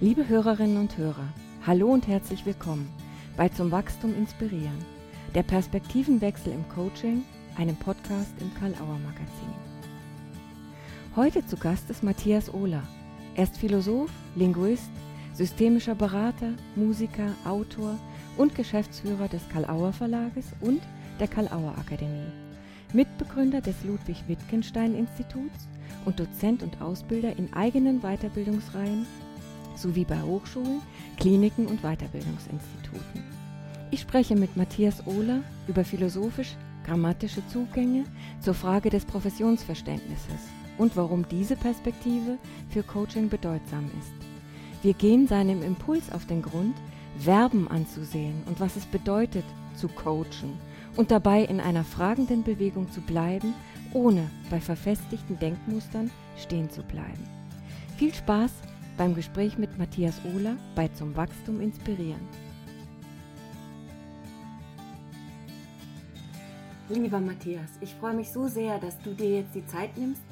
Liebe Hörerinnen und Hörer, hallo und herzlich willkommen bei Zum Wachstum inspirieren, der Perspektivenwechsel im Coaching, einem Podcast im Karl-Auer Magazin. Heute zu Gast ist Matthias Ohler. Er ist Philosoph, Linguist, systemischer Berater, Musiker, Autor und Geschäftsführer des Karl-Auer Verlages und der Karl-Auer Akademie. Mitbegründer des Ludwig Wittgenstein Instituts und Dozent und Ausbilder in eigenen Weiterbildungsreihen sowie bei Hochschulen, Kliniken und Weiterbildungsinstituten. Ich spreche mit Matthias Ohler über philosophisch-grammatische Zugänge zur Frage des Professionsverständnisses und warum diese Perspektive für Coaching bedeutsam ist. Wir gehen seinem Impuls auf den Grund, Verben anzusehen und was es bedeutet, zu coachen und dabei in einer fragenden Bewegung zu bleiben, ohne bei verfestigten Denkmustern stehen zu bleiben. Viel Spaß beim Gespräch mit Matthias Ohler bei Zum Wachstum inspirieren. Lieber Matthias, ich freue mich so sehr, dass du dir jetzt die Zeit nimmst,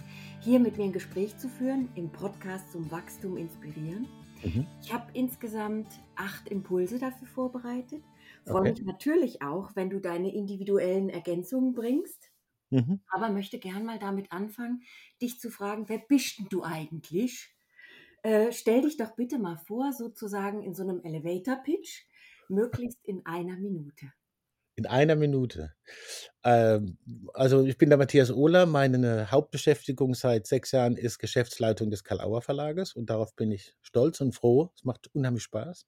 hier mit mir ein Gespräch zu führen im Podcast Zum Wachstum inspirieren. Mhm. Ich habe insgesamt acht Impulse dafür vorbereitet. Freue okay. mich natürlich auch, wenn du deine individuellen Ergänzungen bringst. Mhm. Aber möchte gern mal damit anfangen, dich zu fragen, wer bist denn du eigentlich? Äh, stell dich doch bitte mal vor, sozusagen in so einem Elevator-Pitch, möglichst in einer Minute. In einer Minute. Ähm, also ich bin der Matthias Ohler. Meine Hauptbeschäftigung seit sechs Jahren ist Geschäftsleitung des Karl-Auer Verlages und darauf bin ich stolz und froh. Es macht unheimlich Spaß,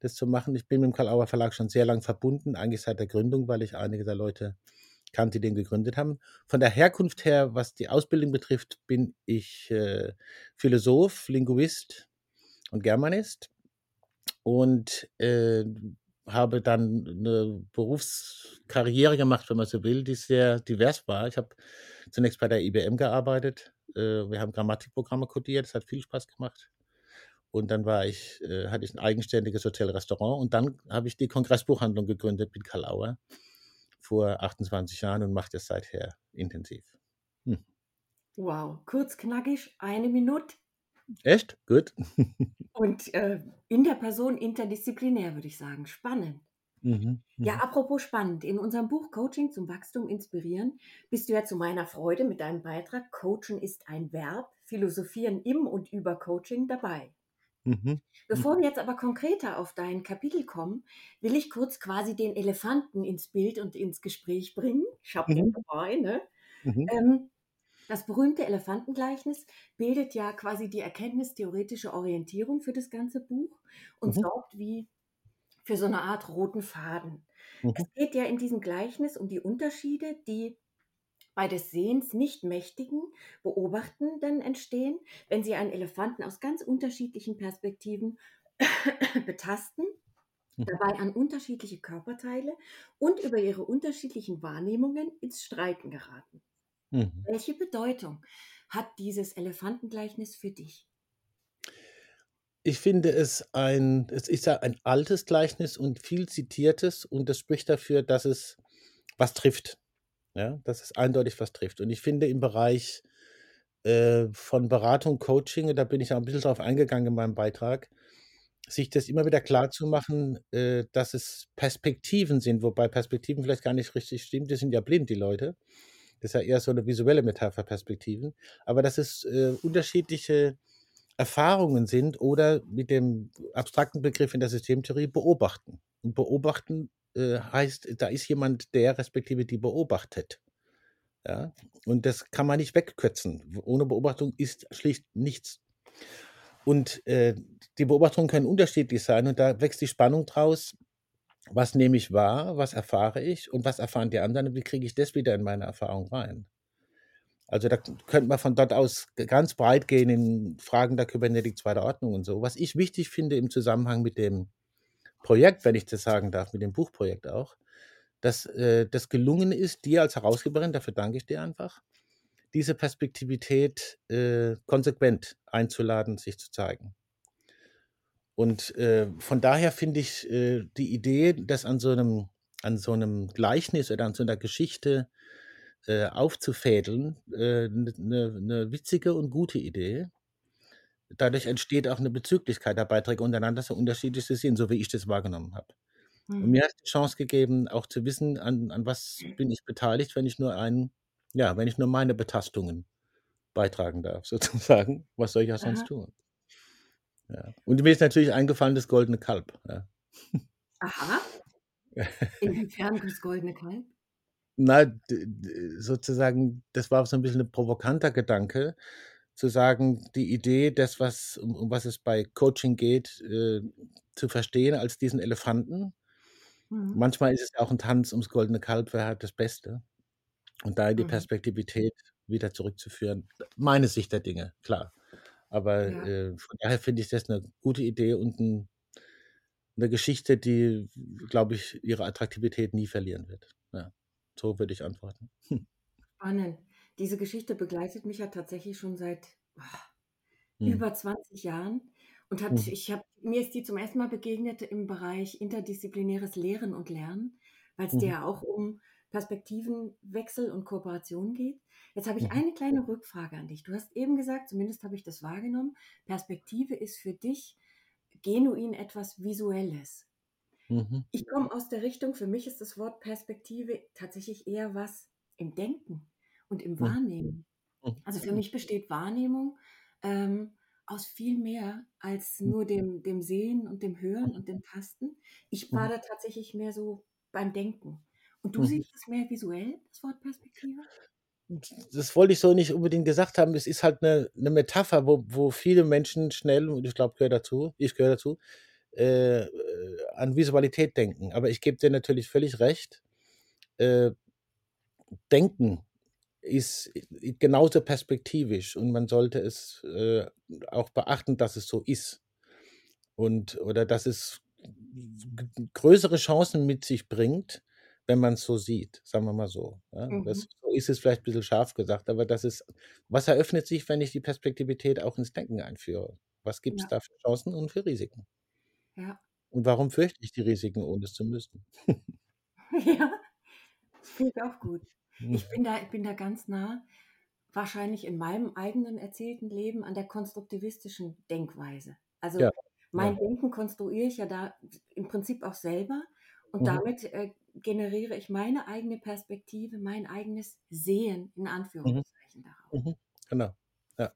das zu machen. Ich bin mit dem Karl-Auer Verlag schon sehr lange verbunden, eigentlich seit der Gründung, weil ich einige der Leute kannte, den gegründet haben. Von der Herkunft her, was die Ausbildung betrifft, bin ich äh, Philosoph, Linguist und Germanist und äh, habe dann eine Berufskarriere gemacht, wenn man so will, die sehr divers war. Ich habe zunächst bei der IBM gearbeitet. Äh, wir haben Grammatikprogramme codiert, das hat viel Spaß gemacht. Und dann war ich, äh, hatte ich ein eigenständiges Hotel-Restaurant und dann habe ich die Kongressbuchhandlung gegründet mit Karl Auer vor 28 Jahren und mache das seither intensiv. Hm. Wow, kurz, knackig, eine Minute. Echt? Gut. und äh, in der Person interdisziplinär, würde ich sagen. Spannend. Mhm, ja, mhm. apropos spannend. In unserem Buch Coaching zum Wachstum inspirieren bist du ja zu meiner Freude mit deinem Beitrag Coachen ist ein Verb, Philosophieren im und über Coaching dabei. Mhm. Bevor mhm. wir jetzt aber konkreter auf dein Kapitel kommen, will ich kurz quasi den Elefanten ins Bild und ins Gespräch bringen. Ich habe den mhm. dabei, ne? Mhm. Ähm, das berühmte Elefantengleichnis bildet ja quasi die erkenntnistheoretische Orientierung für das ganze Buch und mhm. sorgt wie für so eine Art roten Faden. Mhm. Es geht ja in diesem Gleichnis um die Unterschiede, die bei des Sehens nicht mächtigen Beobachtenden entstehen, wenn sie einen Elefanten aus ganz unterschiedlichen Perspektiven betasten, mhm. dabei an unterschiedliche Körperteile und über ihre unterschiedlichen Wahrnehmungen ins Streiten geraten. Mhm. Welche Bedeutung hat dieses Elefantengleichnis für dich? Ich finde es ein, es ist ja ein altes Gleichnis und viel zitiertes und das spricht dafür, dass es was trifft. Ja, dass es eindeutig was trifft. Und ich finde im Bereich äh, von Beratung, Coaching, da bin ich auch ein bisschen drauf eingegangen in meinem Beitrag, sich das immer wieder klar zu machen, äh, dass es Perspektiven sind, wobei Perspektiven vielleicht gar nicht richtig stimmt, die sind ja blind, die Leute. Das ist ja eher so eine visuelle Metapher, Perspektiven. Aber dass es äh, unterschiedliche Erfahrungen sind oder mit dem abstrakten Begriff in der Systemtheorie beobachten. Und beobachten äh, heißt, da ist jemand, der respektive die beobachtet. Ja? Und das kann man nicht wegkürzen. Ohne Beobachtung ist schlicht nichts. Und äh, die Beobachtungen können unterschiedlich sein und da wächst die Spannung draus. Was nehme ich wahr, was erfahre ich und was erfahren die anderen und wie kriege ich das wieder in meine Erfahrung rein? Also da könnte man von dort aus ganz breit gehen in Fragen der Kybernetik zweiter Ordnung und so. Was ich wichtig finde im Zusammenhang mit dem Projekt, wenn ich das sagen darf, mit dem Buchprojekt auch, dass äh, das gelungen ist, dir als Herausgeberin, dafür danke ich dir einfach, diese Perspektivität äh, konsequent einzuladen, sich zu zeigen. Und äh, von daher finde ich äh, die Idee, das an so einem, an so einem Gleichnis oder an so einer Geschichte äh, aufzufädeln, eine äh, ne, ne witzige und gute Idee. Dadurch entsteht auch eine Bezüglichkeit der Beiträge untereinander, so unterschiedlich sie sind, so wie ich das wahrgenommen habe. Und Mhm. mir hat die Chance gegeben, auch zu wissen, an an was bin ich beteiligt, wenn ich nur einen ja, wenn ich nur meine Betastungen beitragen darf sozusagen. Was soll ich auch sonst Aha. tun? Ja. Und mir ist natürlich eingefallen das Goldene Kalb, ja. Aha. Inwiefern das Goldene Kalb? Na, sozusagen, das war so 'n bisschen 'n provokanter Gedanke, zu sagen, die Idee, das, was um um was es bei Coaching geht, äh, zu verstehen als diesen Elefanten. Mhm. Manchmal ist es auch 'n Tanz ums Goldene Kalb, wer hat das Beste? Und da in die Mhm. Perspektivität wieder zurückzuführen. Meine Sicht der Dinge, klar. Aber, Ja. äh, von daher finde ich das 'ne gute Idee und 'n 'ne Geschichte, die, glaube ich, ihre Attraktivität nie verlieren wird. Ja, so würde ich antworten. Spannend. Diese Geschichte begleitet mich ja tatsächlich schon seit, oh, Mhm. über 20 Jahren und hat Mhm. ich habe mir ist die zum ersten Mal begegnet im Bereich interdisziplinäres Lehren und Lernen, weil's dir Mhm. ja auch um Perspektivenwechsel und Kooperation geht. Jetzt habe ich Mhm. eine kleine Rückfrage an dich. Du hast eben gesagt, zumindest habe ich das wahrgenommen, Perspektive ist für dich genuin etwas Visuelles. Mhm. Ich komme aus der Richtung für mich ist das Wort Perspektive tatsächlich eher was im Denken und im Mhm. Wahrnehmen. Mhm. Also, für mich besteht Wahrnehmung, ähm, aus viel mehr als nur dem dem Sehen und dem Hören und dem Tasten. Ich war da tatsächlich mehr so beim Denken. Und du Mhm. siehst es mehr visuell, das Wort Perspektive? Das wollte ich so nicht unbedingt gesagt haben. Es ist halt 'ne 'ne Metapher, wo wo viele Menschen schnell, und ich glaube, gehöre dazu ich gehöre dazu, äh, äh, an Visualität denken. Aber ich gebe dir natürlich völlig recht. Äh, Denken ist i genauso perspektivisch und man sollte es, äh, auch beachten, dass es so ist. Und oder dass es größere Chancen mit sich bringt, wenn man's so sieht, sagen wir mal so, ja? Mhm. Das so ist es vielleicht bisschen scharf gesagt, aber das ist was eröffnet sich, wenn ich die Perspektivität auch ins Denken einführe? Was gibt's Ja. da für Chancen und für Risiken? Ja. Und warum fürchte ich die Risiken, ohne es zu müssen? Ja, das finde ich auch gut. Ich Mhm. bin da ich bin da ganz nah, wahrscheinlich in meinem eigenen erzählten Leben an der konstruktivistischen Denkweise. Also, Ja, mein ja. Denken konstruiere ich ja da im Prinzip auch selber und Mhm. damit, äh, generiere ich meine eigene Perspektive, mein eigenes Sehen in Mhm. Anführungszeichen daraus. Mhm. Genau. Ja.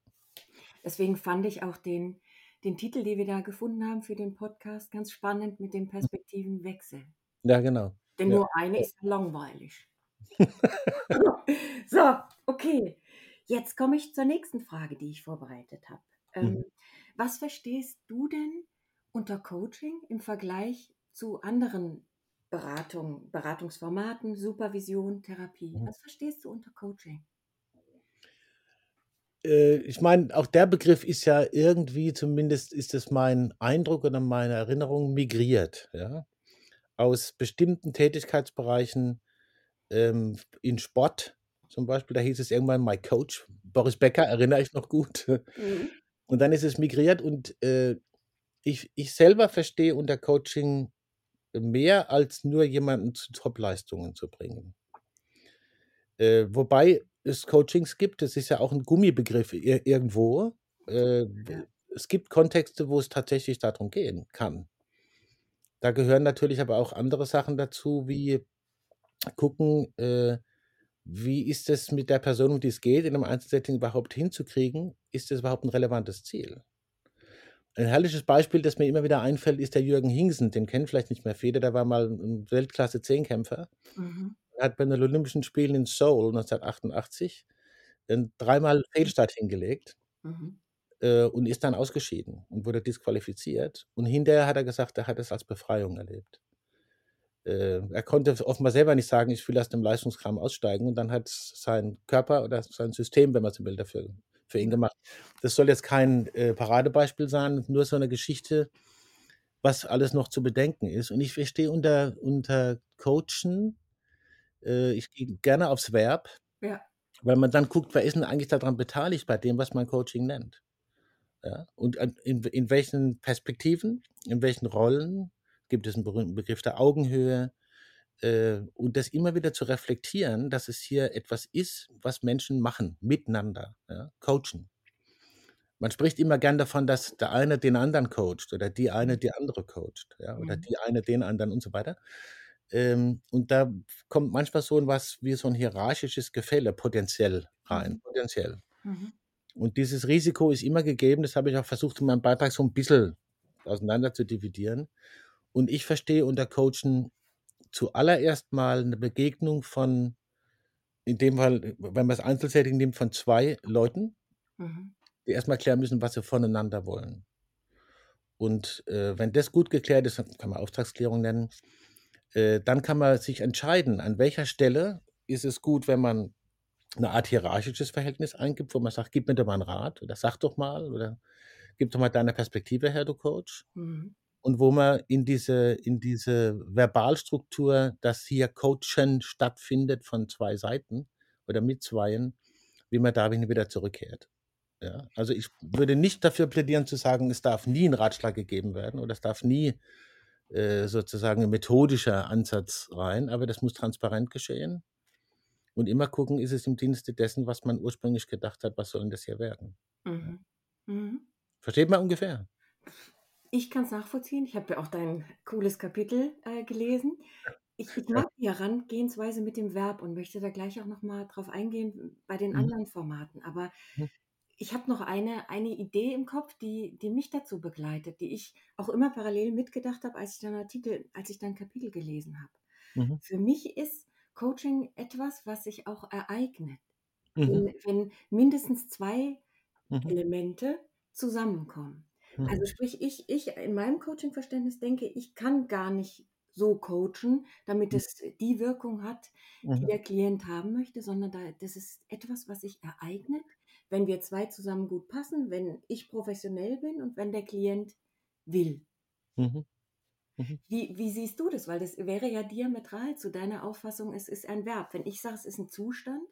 Deswegen fand ich auch den den Titel, den wir da gefunden haben für den Podcast, ganz spannend mit dem Hm. Perspektivenwechsel. Ja, genau. Denn nur eine ist langweilig. So, okay. Jetzt komme ich zur nächsten Frage, die ich vorbereitet habe. Mhm. Ähm, was verstehst du denn unter Coaching im Vergleich zu anderen Beratung Beratungsformaten, Supervision, Therapie? Mhm. Was verstehst du unter Coaching? Äh, ich meine, auch der Begriff ist ja irgendwie zumindest ist es mein Eindruck oder meine Erinnerung, migriert, ja? Aus bestimmten Tätigkeitsbereichen, ähm, in Sport zum Beispiel, da hieß es irgendwann My Coach, Boris Becker, erinnere ich noch gut. Mhm. Und dann ist es migriert und, äh, ich ich selber verstehe unter Coaching mehr als nur jemanden zu Topleistungen zu bringen. Äh, wobei es Coachings gibt, das ist ja auch 'n Gummibegriff ir irgendwo. Äh, es gibt Kontexte, wo es tatsächlich da drum gehen kann. Da gehören natürlich aber auch andere Sachen dazu, wie gucken, äh, wie ist es mit der Person, um die es geht, in 'nem Einzelsetting überhaupt hinzukriegen? Ist das überhaupt 'n relevantes Ziel? Ein herrliches Beispiel, das mir immer wieder einfällt, ist der Jürgen Hingsen. Den kennen vielleicht nicht mehr viele, der war mal 'n Weltklasse-Zehnkämpfer. Mhm. Er hat bei den Olympischen Spielen in Seoul 1988 'n dreimal Fehlstart hingelegt Mhm. äh, und ist dann ausgeschieden und wurde disqualifiziert. Und hinterher hat er gesagt, er hat es als Befreiung erlebt. Äh, er konnte offenbar selber nicht sagen: „Ich will aus dem Leistungskram aussteigen“, und dann hat's sein Körper oder sein System, wenn man so will, dafür für ihn gemacht. Das soll jetzt kein, äh, Paradebeispiel sein, nur so 'ne Geschichte, was alles noch zu bedenken ist. Und ich verstehe unter unter Coachen äh, ich gehe gerne aufs Verb, Ja. weil man dann guckt, wer ist 'n eigentlich da dran beteiligt bei dem, was man Coaching nennt? Ja, und in in welchen Perspektiven, in welchen Rollen gibt es 'n berühmten Begriff der Augenhöhe, äh, und das immer wieder zu reflektieren, dass es hier etwas ist, was Menschen machen miteinander, ja, coachen. man spricht immer gern davon, dass der eine den anderen coacht oder die eine Mhm. die andere coacht, ja, oder Mhm. die eine den anderen und so weiter. Ähm, und da kommt manchmal so 'n was wie so 'n hierarchisches Gefälle potenziell rein, Mhm. potenziell. Mhm. Und dieses Risiko ist immer gegeben, das habe ich auch versucht, in meinem Beitrag so 'n bissel auseinander zu dividieren. Und ich verstehe unter Coachen zuallererst mal 'ne Begegnung von in dem Fall, wenn man's Einzelsetting nimmt, von 2 Leuten Mhm. die erst mal klären müssen, was sie voneinander wollen. Und, äh, wenn das gut geklärt ist, kann man Auftragsklärung nennen, äh, dann kann man sich entscheiden, an welcher Stelle ist es gut, wenn man 'ne Art hierarchisches Verhältnis eingibt, wo man sagt: „Gib mir doch mal 'n Rat oder sag doch mal oder gib doch mal deine Perspektive her, du Coach.“ Mhm. Und wo man in diese in diese Verbalstruktur, dass hier Coachen stattfindet von 2 Seiten oder mit Zweien, wie man da wieder zurückkehrt. Ja, also, ich würde nicht dafür plädieren zu sagen, es darf nie 'n Ratschlag gegeben werden oder es darf nie, äh, sozusagen 'n methodischer Ansatz rein, aber das muss transparent geschehen und immer gucken, ist es im Dienste dessen, was man ursprünglich gedacht hat, was soll 'n das hier werden? Mhm. Mhm. Versteht man ungefähr? Ich kann's nachvollziehen. Ich habe ja auch dein cooles Kapitel, äh, gelesen. Ich ich mag die Herangehensweise mit dem Verb und möchte da gleich auch noch mal drauf eingehen bei den Mhm. anderen Formaten. Aber Mhm. ich habe noch eine eine Idee im Kopf, die die mich dazu begleitet, die ich auch immer parallel mitgedacht habe, als ich deinen Artikel als ich dein Kapitel gelesen habe. Mhm. Für mich ist Coaching etwas, was sich auch ereignet, Mhm. wenn wenn mindestens 2 Mhm. Elemente zusammenkommen. Also, Mhm. sprich, ich ich in meinem Coaching-Verständnis denke, ich kann gar nicht so coachen, damit Hm. es die Wirkung hat, die Mhm. der Klient haben möchte, sondern da das ist etwas, was sich ereignet, wenn wir 2 zusammen gut passen, wenn ich professionell bin und wenn der Klient will. Mhm. Mhm. Wie wie siehst du das? Weil das wäre ja diametral zu deiner Auffassung, es ist ein Verb. Wenn ich sage, es ist 'n Zustand,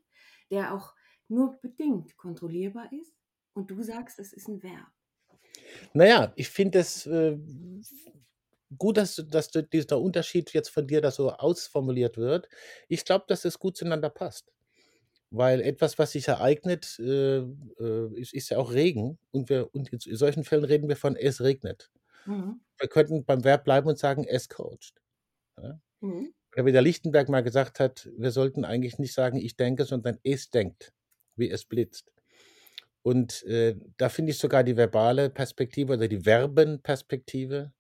der auch nur bedingt kontrollierbar ist und du sagst, es ist 'n Verb. Na ja, ich finde es, äh, gut, dass dass du dieser Unterschied jetzt von dir da so ausformuliert wird. Ich glaube, dass es gut zueinander passt, weil etwas, was sich ereignet, äh, äh, ist ist ja auch Regen und wir und in solchen Fällen reden wir von: „Es regnet.“ Mhm. Wir könnten beim Verb bleiben und sagen: „Es coacht“, ja? Mhm. Oder wie der Lichtenberg mal gesagt hat: „Wir sollten eigentlich nicht sagen: ‚Ich denke‘, sondern ‚Es denkt‘, wie es blitzt.“ Und, äh, da finde ich sogar die verbale Perspektive oder die Verbenperspektive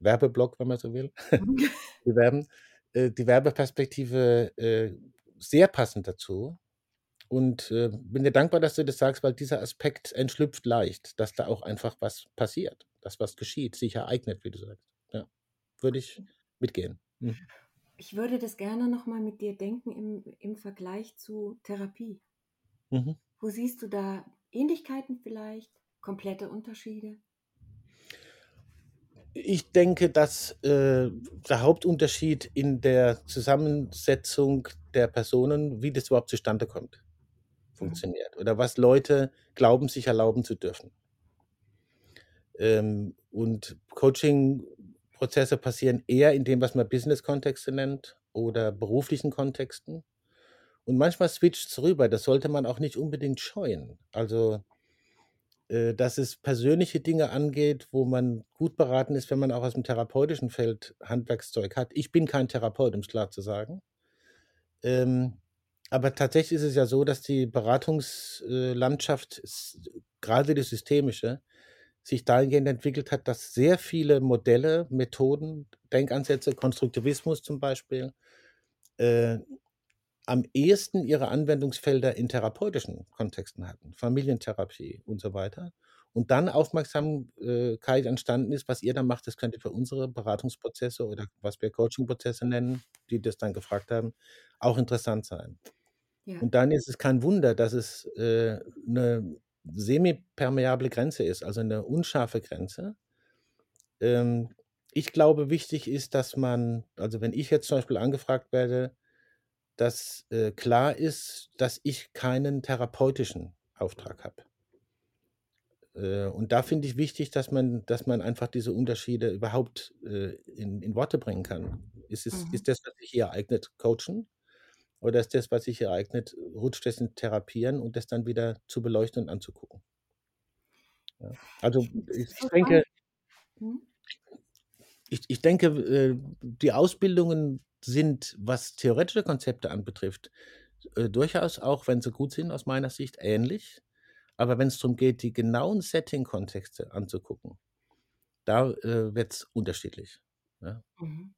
Werbeblock, wenn man so will, die Verben äh, die Werbeperspektive, äh, sehr passend dazu und, äh, bin dir dankbar, dass du das sagst, weil dieser Aspekt entschlüpft leicht, dass da auch einfach was passiert, dass was geschieht, sich ereignet, wie du sagst. Ja, würde ich mitgehen. Mhm. Ich würde das gerne noch mal mit dir denken im im Vergleich zu Therapie. Mhm. Wo siehst du da Ähnlichkeiten vielleicht, komplette Unterschiede? Ich denke, dass, äh, der Hauptunterschied in der Zusammensetzung der Personen, wie das überhaupt zustande kommt, Mhm. funktioniert oder was Leute glauben, sich erlauben zu dürfen. Ähm, und Coachingprozesse passieren eher in dem, was man Business-Kontexte nennt oder beruflichen Kontexten. Und manchmal switcht's rüber, das sollte man auch nicht unbedingt scheuen. Also äh, dass es persönliche Dinge angeht, wo man gut beraten ist, wenn man auch aus'm therapeutischen Feld Handwerkszeug hat. Ich bin kein Therapeut, um's klar zu sagen. Ähm, aber tatsächlich ist es ja so, dass die Beratungs äh, grade die systemische, sich dahingehend entwickelt hat, dass sehr viele Modelle, Methoden, Denkansätze, Konstruktivismus zum Beispiel, äh, am ehesten ihre Anwendungsfelder in therapeutischen Kontexten hatten, Familientherapie und so weiter. Und dann Aufmerksam äh, keit entstanden ist: „Was ihr da macht, das könnte für unsere Beratungsprozesse oder was wir Coachingprozesse nennen“, die das dann gefragt haben, „auch interessant sein.“ Ja. Und dann ist es kein Wunder, dass es, äh, 'ne semipermeable Grenze ist, also 'ne unscharfe Grenze. Ähm, ich glaube, wichtig ist, dass man also, wenn ich jetzt zum Beispiel angefragt werde, dass, äh, klar ist, dass ich keinen therapeutischen Auftrag habe. Äh, und da finde ich wichtig, dass man dass man einfach diese Unterschiede überhaupt, äh, in in Worte bringen kann. Ist es Mhm. ist das, was sich hier ereignet, Coachen oder ist das, was sich hier ereignet rutscht das in Therapieren und das dann wieder zu beleuchten und anzugucken? Ja. Also ich, ich denke. Mhm. ich, ich denke, äh, die Ausbildungen sind, was theoretische Konzepte anbetrifft, äh, durchaus auch, wenn sie gut sind, aus meiner Sicht ähnlich. Aber wenn es darum geht, die genauen Setting-Kontexte anzugucken, da äh, wird es unterschiedlich. Ja. Mhm.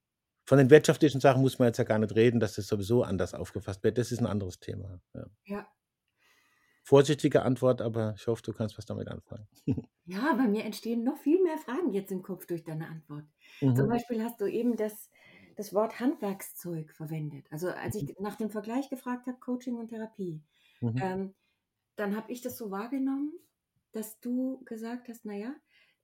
Von den wirtschaftlichen Sachen muss man jetzt ja gar nicht reden, dass das sowieso anders aufgefasst wird. Das ist ein anderes Thema. Ja. Ja. Vorsichtige Antwort, aber ich hoffe, du kannst was damit anfangen. Ja, bei mir entstehen noch viel mehr Fragen jetzt im Kopf durch deine Antwort. Zum Mhm. Beispiel hast du eben das, das Wort Handwerkszeug verwendet. Also als ich nach dem Vergleich gefragt habe, Coaching und Therapie, Mhm. ähm, dann habe ich das so wahrgenommen, dass du gesagt hast, naja,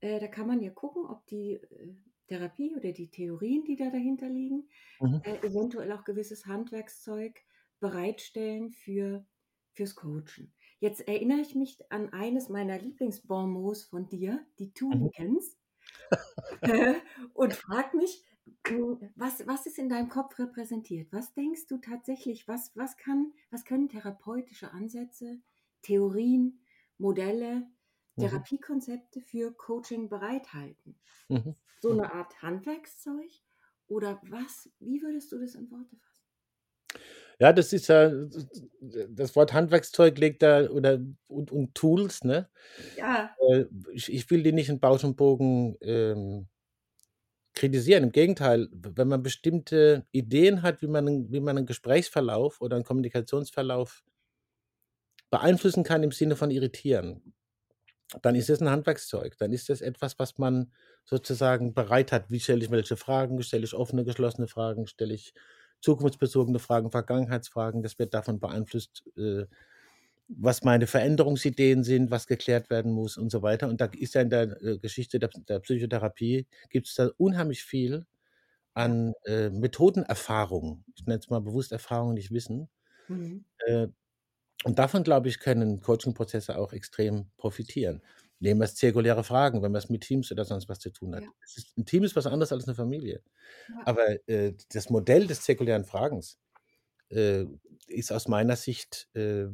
äh, da kann man ja gucken, ob die äh, Therapie oder die Theorien, die da dahinter liegen, Mhm. äh, eventuell auch gewisses Handwerkszeug bereitstellen für, fürs Coachen. Jetzt erinnere ich mich an eines meiner Lieblingsbonmots von dir, die Mhm. Toolikens, äh, und frag mich, was, was ist in deinem Kopf repräsentiert? Was denkst du tatsächlich, was, was, kann, was können therapeutische Ansätze, Theorien, Modelle, Mhm. Therapiekonzepte für Coaching bereithalten? Mhm. So eine Art Handwerkszeug? Oder was, wie würdest du das in Worte fassen? Ja, das ist ja, das Wort Handwerkszeug legt da, oder, und, und Tools, ne? Ja, Äh, Ich, ich will die nicht in Bausch und Bogen ähm, kritisieren. Im Gegenteil, wenn man bestimmte Ideen hat, wie man, wie man einen Gesprächsverlauf oder einen Kommunikationsverlauf beeinflussen kann im Sinne von irritieren, dann ist das ein Handwerkszeug. Dann ist das etwas, was man sozusagen bereit hat. Wie stelle ich welche Fragen? Stelle ich offene, geschlossene Fragen? Stelle ich zukunftsbezogene Fragen, Vergangenheitsfragen? Das wird davon beeinflusst, äh, was meine Veränderungsideen sind, was geklärt werden muss und so weiter. Und da ist ja in der äh, Geschichte der, der Psychotherapie, gibt es da unheimlich viel an äh, Methodenerfahrung. Ich nenne es mal bewusst Erfahrung, nicht Wissen. Mhm. Äh, und davon, glaube ich, können Coaching-Prozesse auch extrem profitieren. Nehmen wir es zirkuläre Fragen, wenn man es mit Teams oder sonst was zu tun hat. Ja, ist, ein Team ist was anderes als eine Familie. ja, Aber äh, das Modell des zirkulären Fragens äh, ist aus meiner Sicht äh,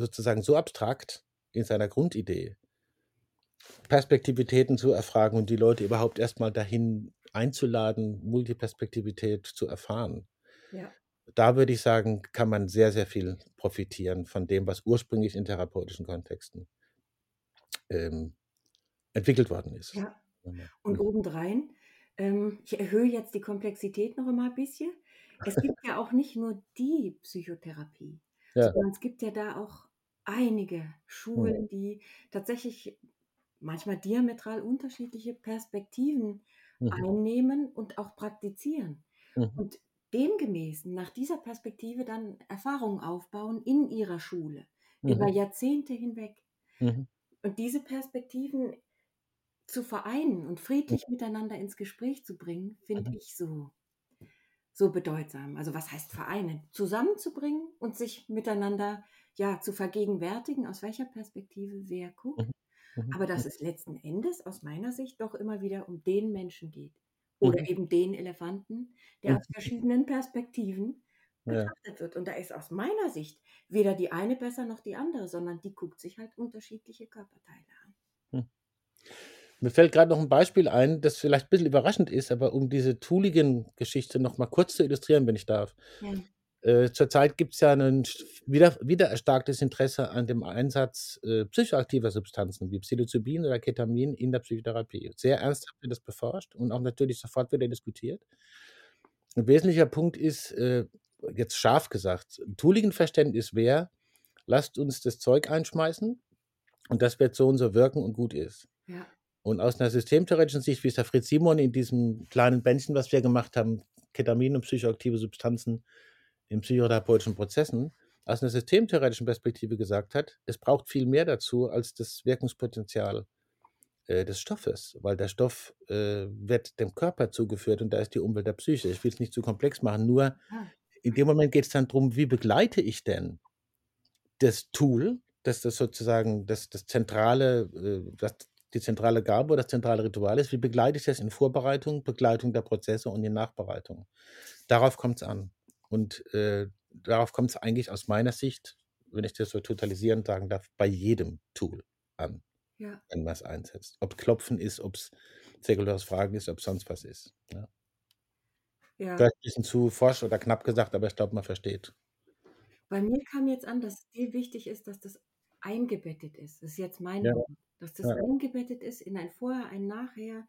sozusagen so abstrakt in seiner Grundidee, Perspektivitäten zu erfragen und die Leute überhaupt erstmal dahin einzuladen, Multiperspektivität zu erfahren. ja. Da würde ich sagen, kann man sehr, sehr viel profitieren von dem, was ursprünglich in therapeutischen Kontexten ähm, entwickelt worden ist. ja. Und obendrein, ähm, ich erhöhe jetzt die Komplexität noch einmal ein bisschen. Es gibt ja auch nicht nur die Psychotherapie, Ja. sondern es gibt ja da auch einige Mhm. Schulen, die tatsächlich manchmal diametral unterschiedliche Perspektiven Mhm. einnehmen und auch praktizieren. Mhm. Und demgemäß nach dieser Perspektive dann Erfahrungen aufbauen in ihrer Schule, über Mhm. Jahrzehnte hinweg. Mhm. Und diese Perspektiven zu vereinen und friedlich miteinander ins Gespräch zu bringen, finde Mhm. ich so, so bedeutsam. Also was heißt vereinen? Zusammenzubringen und sich miteinander ja zu vergegenwärtigen, aus welcher Perspektive wer guckt. Mhm. Mhm. Aber dass es letzten Endes aus meiner Sicht doch immer wieder um den Menschen geht. Oder Mhm. eben den Elefanten, der Mhm. aus verschiedenen Perspektiven Ja. betrachtet wird. Und da ist aus meiner Sicht weder die eine besser noch die andere, sondern die guckt sich halt unterschiedliche Körperteile an. Hm. Mir fällt gerade noch ein Beispiel ein, das vielleicht ein bisschen überraschend ist, aber um diese Tooligen-Geschichte noch mal kurz zu illustrieren, wenn ich darf. Ja. Äh, zurzeit gibt es ja ein wieder, wieder erstarktes Interesse an dem Einsatz äh, psychoaktiver Substanzen wie Psilocybin oder Ketamin in der Psychotherapie. Sehr ernsthaft wird das beforscht und auch natürlich sofort wieder diskutiert. Ein wesentlicher Punkt ist, äh, jetzt scharf gesagt, ein Tooligen-Verständnis wäre, lasst uns das Zeug einschmeißen und das wird so und so wirken und gut ist. Ja. Und aus einer systemtheoretischen Sicht, wie es der Fritz Simon in diesem kleinen Bändchen, was wir gemacht haben, Ketamin und psychoaktive Substanzen in psychotherapeutischen Prozessen, aus einer systemtheoretischen Perspektive gesagt hat, es braucht viel mehr dazu als das Wirkungspotenzial äh, des Stoffes, weil der Stoff äh, wird dem Körper zugeführt und da ist die Umwelt der Psyche. Ich will es nicht zu komplex machen, nur Ah. in dem Moment geht es dann darum, wie begleite ich denn das Tool, dass das sozusagen das, das zentrale, äh, das, die zentrale Gabe oder das zentrale Ritual ist, wie begleite ich das in Vorbereitung, Begleitung der Prozesse und in Nachbereitung. Darauf kommt es an. Und äh, darauf kommt es eigentlich aus meiner Sicht, wenn ich das so totalisierend sagen darf, bei jedem Tool an. Ja. wenn man es einsetzt. Ob Klopfen ist, ob es säkulares Fragen ist, ob sonst was ist. Ja. Ja. Vielleicht ein bisschen zu forsch oder knapp gesagt, aber ich glaube, man versteht. Bei mir kam jetzt an, dass dir wichtig ist, dass das eingebettet ist. Das ist jetzt mein Ja. Dass das Ja. eingebettet ist in ein Vorher, ein Nachher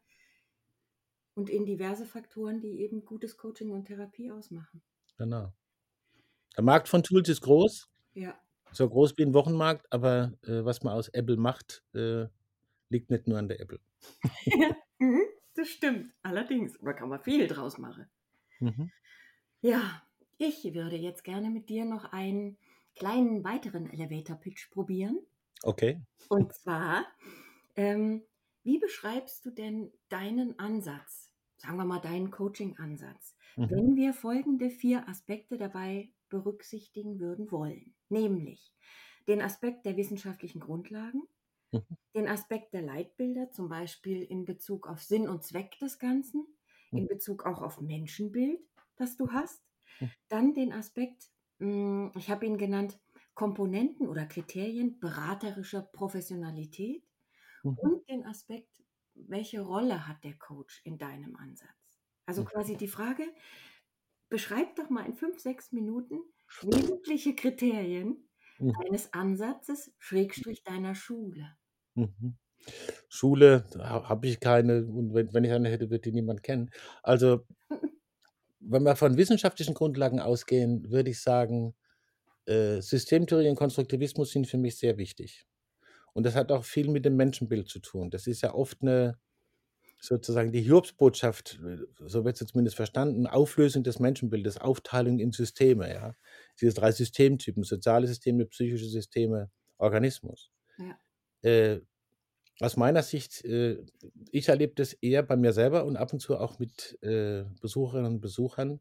und in diverse Faktoren, die eben gutes Coaching und Therapie ausmachen. Genau. Der Markt von Tools ist groß, Ja. so groß wie ein Wochenmarkt, aber äh, was man aus Apple macht, äh, liegt nicht nur an der Apple. Mhm, das stimmt. Allerdings. Da kann man viel draus machen. Mhm. Ja, ich würde jetzt gerne mit dir noch einen kleinen weiteren Elevator-Pitch probieren. Okay. Und zwar, ähm, wie beschreibst du denn deinen Ansatz? Sagen wir mal deinen Coaching-Ansatz, Mhm. wenn wir folgende vier Aspekte dabei berücksichtigen würden wollen. Nämlich den Aspekt der wissenschaftlichen Grundlagen, Mhm. den Aspekt der Leitbilder, zum Beispiel in Bezug auf Sinn und Zweck des Ganzen, in Mhm. Bezug auch auf Menschenbild, das du hast. Mhm. Dann den Aspekt, mh, ich habe ihn genannt, Komponenten oder Kriterien beraterischer Professionalität Mhm. und den Aspekt, welche Rolle hat der Coach in deinem Ansatz? Also Mhm. quasi die Frage, beschreib doch mal in fünf, sechs Minuten wesentliche Kriterien Mhm. deines Ansatzes, Schrägstrich deiner Schule. Mhm. Schule ha habe ich keine und wenn wenn ich eine hätte, wird die niemand kennen. Also wenn wir von wissenschaftlichen Grundlagen ausgehen, würde ich sagen, äh, Systemtheorie und Konstruktivismus sind für mich sehr wichtig. Und das hat auch viel mit dem Menschenbild zu tun. Das ist ja oft eine sozusagen die Hiobsbotschaft, so wird sie zumindest verstanden, Auflösung des Menschenbildes, Aufteilung in Systeme, ja. Diese 3 Systemtypen, soziale Systeme, psychische Systeme, Organismus. Ja. Äh, aus meiner Sicht, äh, ich erlebe das eher bei mir selber und ab und zu auch mit äh, Besucherinnen und Besuchern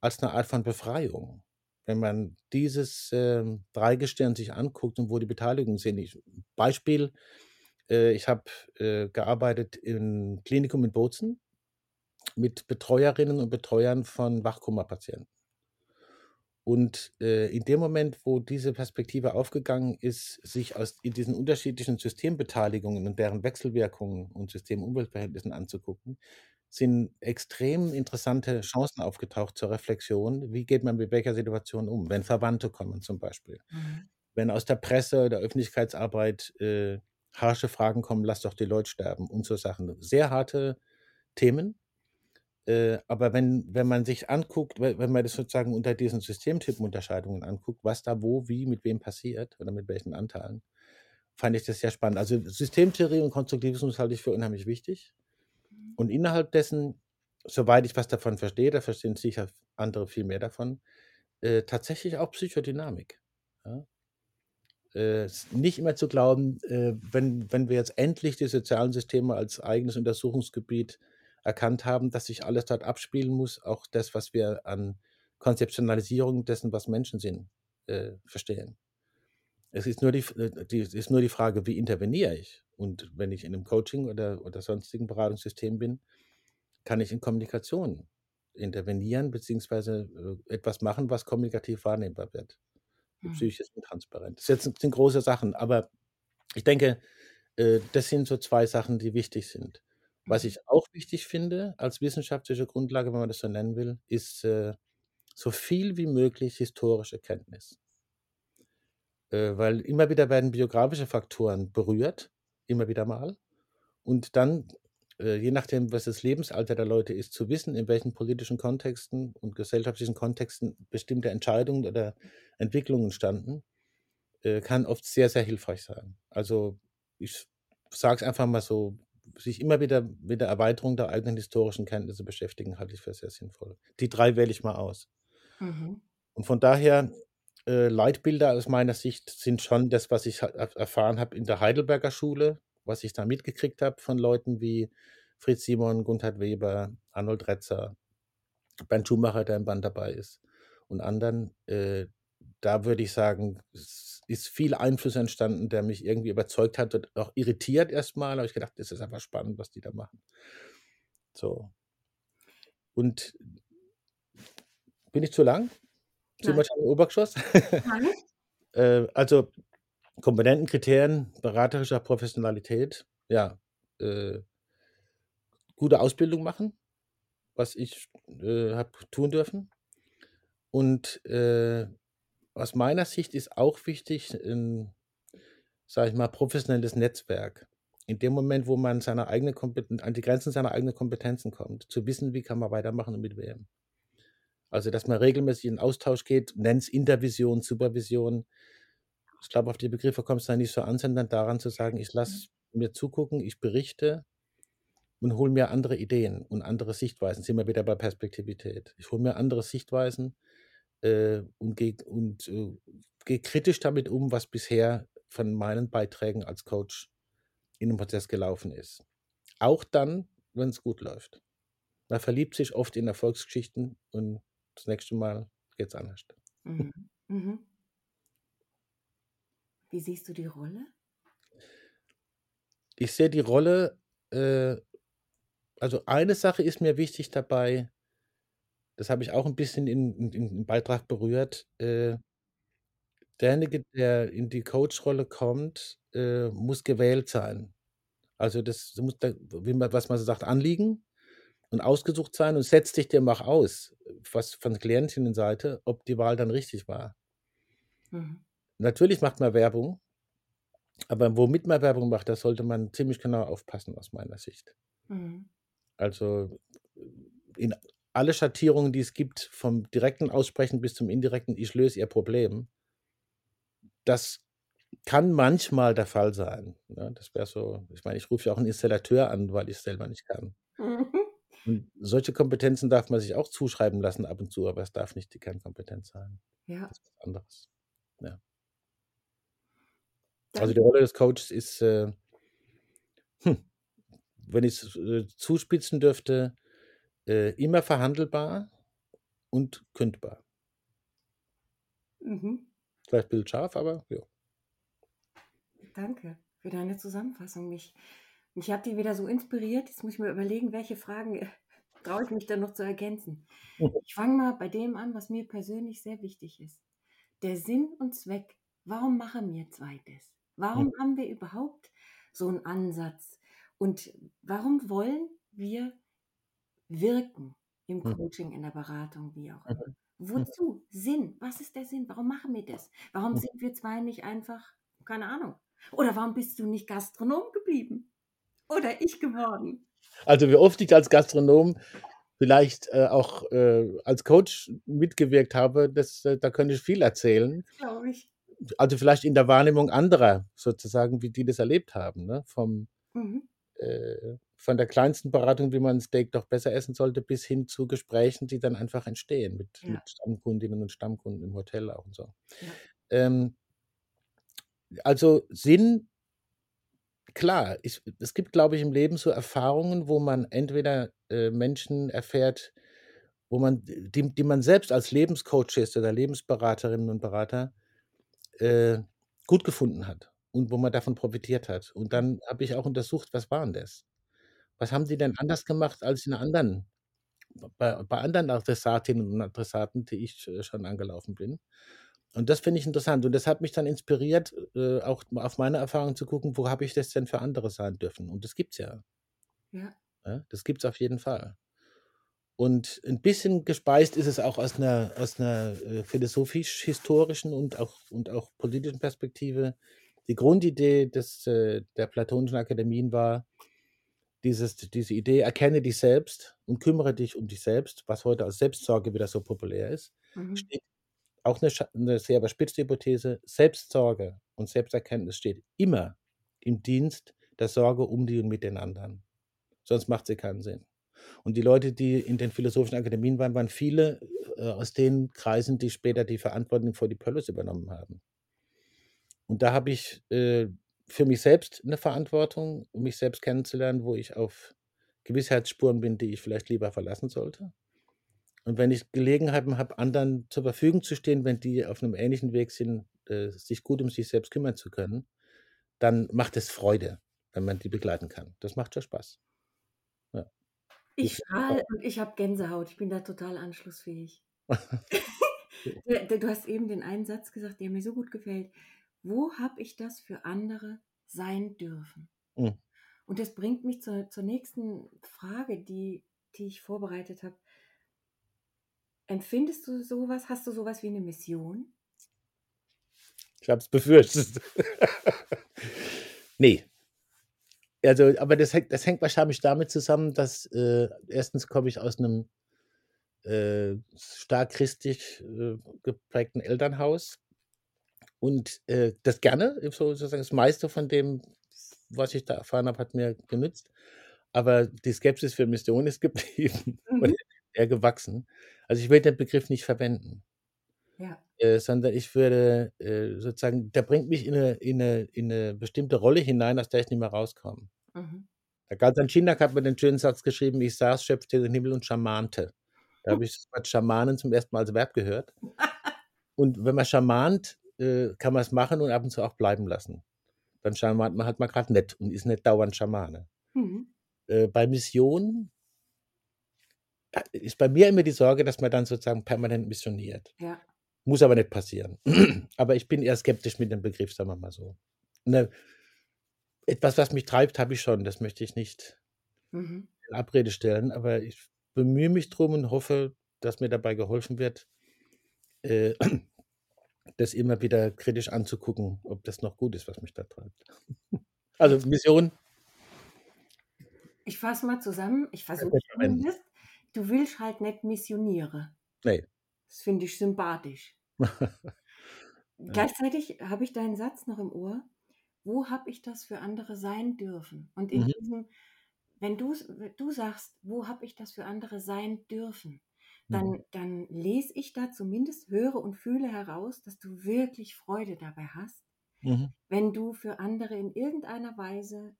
als eine Art von Befreiung. Wenn man dieses ähm, Dreigestirn sich anguckt und wo die Beteiligungen sind. Ich, Beispiel, äh, ich habe äh, gearbeitet im Klinikum in Bozen mit Betreuerinnen und Betreuern von Wachkoma-Patienten. Und äh, in dem Moment, wo diese Perspektive aufgegangen ist, sich aus in diesen unterschiedlichen Systembeteiligungen und deren Wechselwirkungen und System-Umweltverhältnissen anzugucken, sind extrem interessante Chancen aufgetaucht zur Reflexion. Wie geht man mit welcher Situation um? Wenn Verwandte kommen zum Beispiel. Mhm. Wenn aus der Presse oder Öffentlichkeitsarbeit äh, harsche Fragen kommen, lass doch die Leute sterben und so Sachen. Sehr harte Themen. Äh, aber wenn, wenn man sich anguckt, we- wenn man das sozusagen unter diesen Systemtypenunterscheidungen anguckt, was da wo, wie, mit wem passiert oder mit welchen Anteilen, fand ich das sehr spannend. Also Systemtheorie und Konstruktivismus halte ich für unheimlich wichtig. Und innerhalb dessen, soweit ich was davon verstehe, da verstehen sicher andere viel mehr davon, äh, tatsächlich auch Psychodynamik. Ja? Äh, nicht immer zu glauben, äh, wenn, wenn wir jetzt endlich die sozialen Systeme als eigenes Untersuchungsgebiet erkannt haben, dass sich alles dort abspielen muss, auch das, was wir an Konzeptionalisierung dessen, was Menschen sind, äh, verstehen. Es ist nur die, äh, die, ist nur die Frage, wie interveniere ich? Und wenn ich in einem Coaching oder, oder sonstigen Beratungssystem bin, kann ich in Kommunikation intervenieren, beziehungsweise äh, etwas machen, was kommunikativ wahrnehmbar wird. Die Mhm. Psyche ist transparent. Das jetzt sind große Sachen, aber ich denke, äh, das sind so zwei Sachen, die wichtig sind. Was Mhm. ich auch wichtig finde als wissenschaftliche Grundlage, wenn man das so nennen will, ist äh, so viel wie möglich historische Kenntnis. Äh, weil immer wieder werden biografische Faktoren berührt, immer wieder mal. Und dann, äh, je nachdem, was das Lebensalter der Leute ist, zu wissen, in welchen politischen Kontexten und gesellschaftlichen Kontexten bestimmte Entscheidungen oder Entwicklungen standen, äh, kann oft sehr, sehr hilfreich sein. Also ich sage es einfach mal so, sich immer wieder mit der Erweiterung der eigenen historischen Kenntnisse beschäftigen, halte ich für sehr sinnvoll. Die drei wähle ich mal aus. Mhm. Und von daher, äh, Leitbilder aus meiner Sicht sind schon das, was ich er- erfahren habe in der Heidelberger Schule, was ich da mitgekriegt habe von Leuten wie Fritz Simon, Gunther Weber, Arnold Retzer, Bernd Schumacher, der im Band dabei ist und anderen. Äh, da würde ich sagen, es ist viel Einfluss entstanden, der mich irgendwie überzeugt hat und auch irritiert erstmal. habe ich gedacht, das ist einfach spannend, was die da machen. So. Und bin ich zu lang? Sind wir schon im Obergeschoss? Nein? Äh, also Komponenten, Kriterien beraterischer Professionalität, ja, äh gute Ausbildung machen, was ich, äh, habe tun dürfen. Und, äh, aus meiner Sicht ist auch wichtig 'n, sage ich mal, professionelles Netzwerk. In dem Moment, wo man seine eigene an die Grenzen seiner eigenen Kompetenzen kommt, zu wissen, wie kann man weitermachen und mit wem. Also, dass man regelmäßig in Austausch geht, nenn's Intervision, Supervision. Ich glaube, auf die Begriffe kommt's da nicht so an, sondern daran zu sagen: „Ich lasse mir zugucken, ich berichte und hole mir andere Ideen und andere Sichtweisen.“ Sind wir wieder bei Perspektivität. Ich hole mir andere Sichtweisen, äh, und gehe und, äh, gehe kritisch damit um, was bisher von meinen Beiträgen als Coach in 'nem Prozess gelaufen ist. Auch dann, wenn's gut läuft. Man verliebt sich oft in Erfolgsgeschichten und das nächste Mal geht's anders. Mhm. Mhm. Wie siehst du die Rolle? Ich sehe die Rolle, äh also, eine Sache ist mir wichtig dabei das habe ich auch 'n bisschen in im Beitrag berührt, äh derjenige, der in die Coach-Rolle kommt, äh, muss gewählt sein. Also, das muss da wie man was man so sagt, Anliegen und ausgesucht sein und setz dich dem auch aus, was von Klientinnenseite, ob die Wahl dann richtig war. Mhm. Natürlich macht man Werbung, aber womit man Werbung macht, da sollte man ziemlich genau aufpassen aus meiner Sicht. Mhm. Also, in alle Schattierungen, die es gibt, vom direkten Aussprechen bis zum indirekten: „Ich löse Ihr Problem“ das kann manchmal der Fall sein, ne? Das wäre so ich meine, ich rufe ja auch 'n Installateur an, weil ich's selber nicht kann. Mhm. Und solche Kompetenzen darf man sich auch zuschreiben lassen ab und zu, aber es darf nicht die Kernkompetenz sein. Ja. Das ist was anderes. Ja. Also, die Rolle des Coaches ist, äh hm, wenn ich's, äh, zuspitzen dürfte, äh, immer verhandelbar und kündbar. Mhm. Vielleicht bildscharf, aber ja. Danke für deine Zusammenfassung. Mich mich hat die wieder so inspiriert. Jetzt muss ich mir überlegen, welche Fragen, äh, traue ich mich denn noch zu ergänzen. Mhm. Ich fange mal bei dem an, was mir persönlich sehr wichtig ist. Der Sinn und Zweck. Warum machen wir 2 das? Warum Mhm. haben wir überhaupt so 'n Ansatz? Und warum wollen wir wirken im Mhm. Coaching, in der Beratung, wie auch immer? Mhm. Mhm. Wozu? Sinn. Was ist der Sinn? Warum machen wir das? Warum Mhm. sind wir 2 nicht einfach keine Ahnung. Oder warum bist du nicht Gastronom geblieben? Oder ich geworden? Also, wie oft ich als Gastronom vielleicht, äh, auch, äh, als Coach mitgewirkt habe, das äh, da könnte ich viel erzählen. Glaube ich. Also, vielleicht in der Wahrnehmung anderer sozusagen, wie die das erlebt haben, ne? Vom Mhm. äh, von der kleinsten Beratung, wie man 'n Steak doch besser essen sollte, bis hin zu Gesprächen, die dann einfach entstehen mit Ja. mit Stammkundinnen und Stammkunden im Hotel auch und so. Ja. Ähm also, Sinn klar, ich es gibt, glaube ich, im Leben so Erfahrungen, wo man entweder, äh, Menschen erfährt, wo man die die man selbst als Lebenscoaches oder Lebensberaterinnen und Berater, äh, gut gefunden hat und wo man davon profitiert hat. Und Mhm. dann habe ich auch untersucht, was waren das? Was haben die denn anders gemacht als in anderen bei bei anderen Adressatinnen und Adressaten, die ich, äh, schon angelaufen bin? Und das finde ich interessant. Und das hat mich dann inspiriert, äh, auch auf meine Erfahrung zu gucken, wo habe ich das denn für andere sein dürfen? Und das gibt's ja. Ja. Ja, das gibt's auf jeden Fall. Und 'n bisschen gespeist ist es auch aus 'ner aus 'ner, äh, philosophisch-historischen und auch und auch politischen Perspektive. Die Grundidee des äh, der Platonischen Akademien war dieses diese Idee: „Erkenne dich selbst und kümmere dich um dich selbst“, was heute als Selbstsorge wieder so populär ist, Mhm. steht auch 'ne scha 'ne sehr überspitzte Hypothese. Selbstsorge und Selbsterkenntnis steht immer im Dienst der Sorge um die und mit den anderen. Sonst macht sie keinen Sinn. Und die Leute, die in den philosophischen Akademien waren, waren viele, äh, aus den Kreisen, die später die Verantwortung für die Polis übernommen haben. Und da habe ich, äh, für mich selbst 'ne Verantwortung, um mich selbst kennenzulernen, wo ich auf Gewissheitsspuren bin, die ich vielleicht lieber verlassen sollte. Und wenn ich Gelegenheiten habe, anderen zur Verfügung zu stehen, wenn die auf 'nem ähnlichen Weg sind, äh, sich gut um sich selbst kümmern zu können, dann macht es Freude, wenn man die begleiten kann. Das macht schon Spaß. Ich strahle und ich habe Gänsehaut. Ich bin da total anschlussfähig. Du hast eben den einen Satz gesagt, der mir so gut gefällt. wo habe ich das für andere sein dürfen? Mhm. Und das bringt mich zur, zur nächsten Frage, die, die ich vorbereitet habe. Empfindest du sowas? Hast du sowas wie eine Mission? Ich habe es befürchtet. nee. Also, aber das hängt, das hängt wahrscheinlich damit zusammen, dass äh, erstens komme ich aus einem äh, stark christlich äh, geprägten Elternhaus und äh, das gerne, so, sozusagen das meiste von dem, was ich da erfahren habe, hat mir genützt. Aber die Skepsis für Mission ist geblieben und Mhm. eher gewachsen. Also ich will den Begriff nicht verwenden, Ja. äh, sondern ich würde äh, sozusagen, der bringt mich in eine, in, eine, in eine bestimmte Rolle hinein, aus der ich nicht mehr rauskomme. Mhm. Der Galtan Schinak hat mir den schönen Satz geschrieben, ich saß, schöpfte den Himmel und schamante. Da habe ich das Wort Schamanen zum ersten Mal als Verb gehört. Und wenn man schamant, äh, kann man es machen und ab und zu auch bleiben lassen. Dann schamant man halt mal gerade nett und ist nicht dauernd Schamane. Mhm. Äh, bei Mission äh, ist bei mir immer die Sorge, dass man dann sozusagen permanent missioniert. Ja. Muss aber nicht passieren. aber ich bin eher skeptisch mit dem Begriff, sagen wir mal so. Ne, etwas, was mich treibt, habe ich schon. Das möchte ich nicht Mhm. in Abrede stellen, aber ich bemühe mich drum und hoffe, dass mir dabei geholfen wird, äh, das immer wieder kritisch anzugucken, ob das noch gut ist, was mich da treibt. Also Mission, Ich fasse mal zusammen. Ich versuche zumindest. Du willst halt nicht missioniere. nee. Das finde ich sympathisch. Gleichzeitig habe ich deinen Satz noch im Ohr. Wo habe ich das für andere sein dürfen? Und in Mhm. diesem, wenn du, du sagst, wo habe ich das für andere sein dürfen, dann, Mhm. dann lese ich da zumindest, höre und fühle heraus, dass du wirklich Freude dabei hast, Mhm. wenn du für andere in irgendeiner Weise,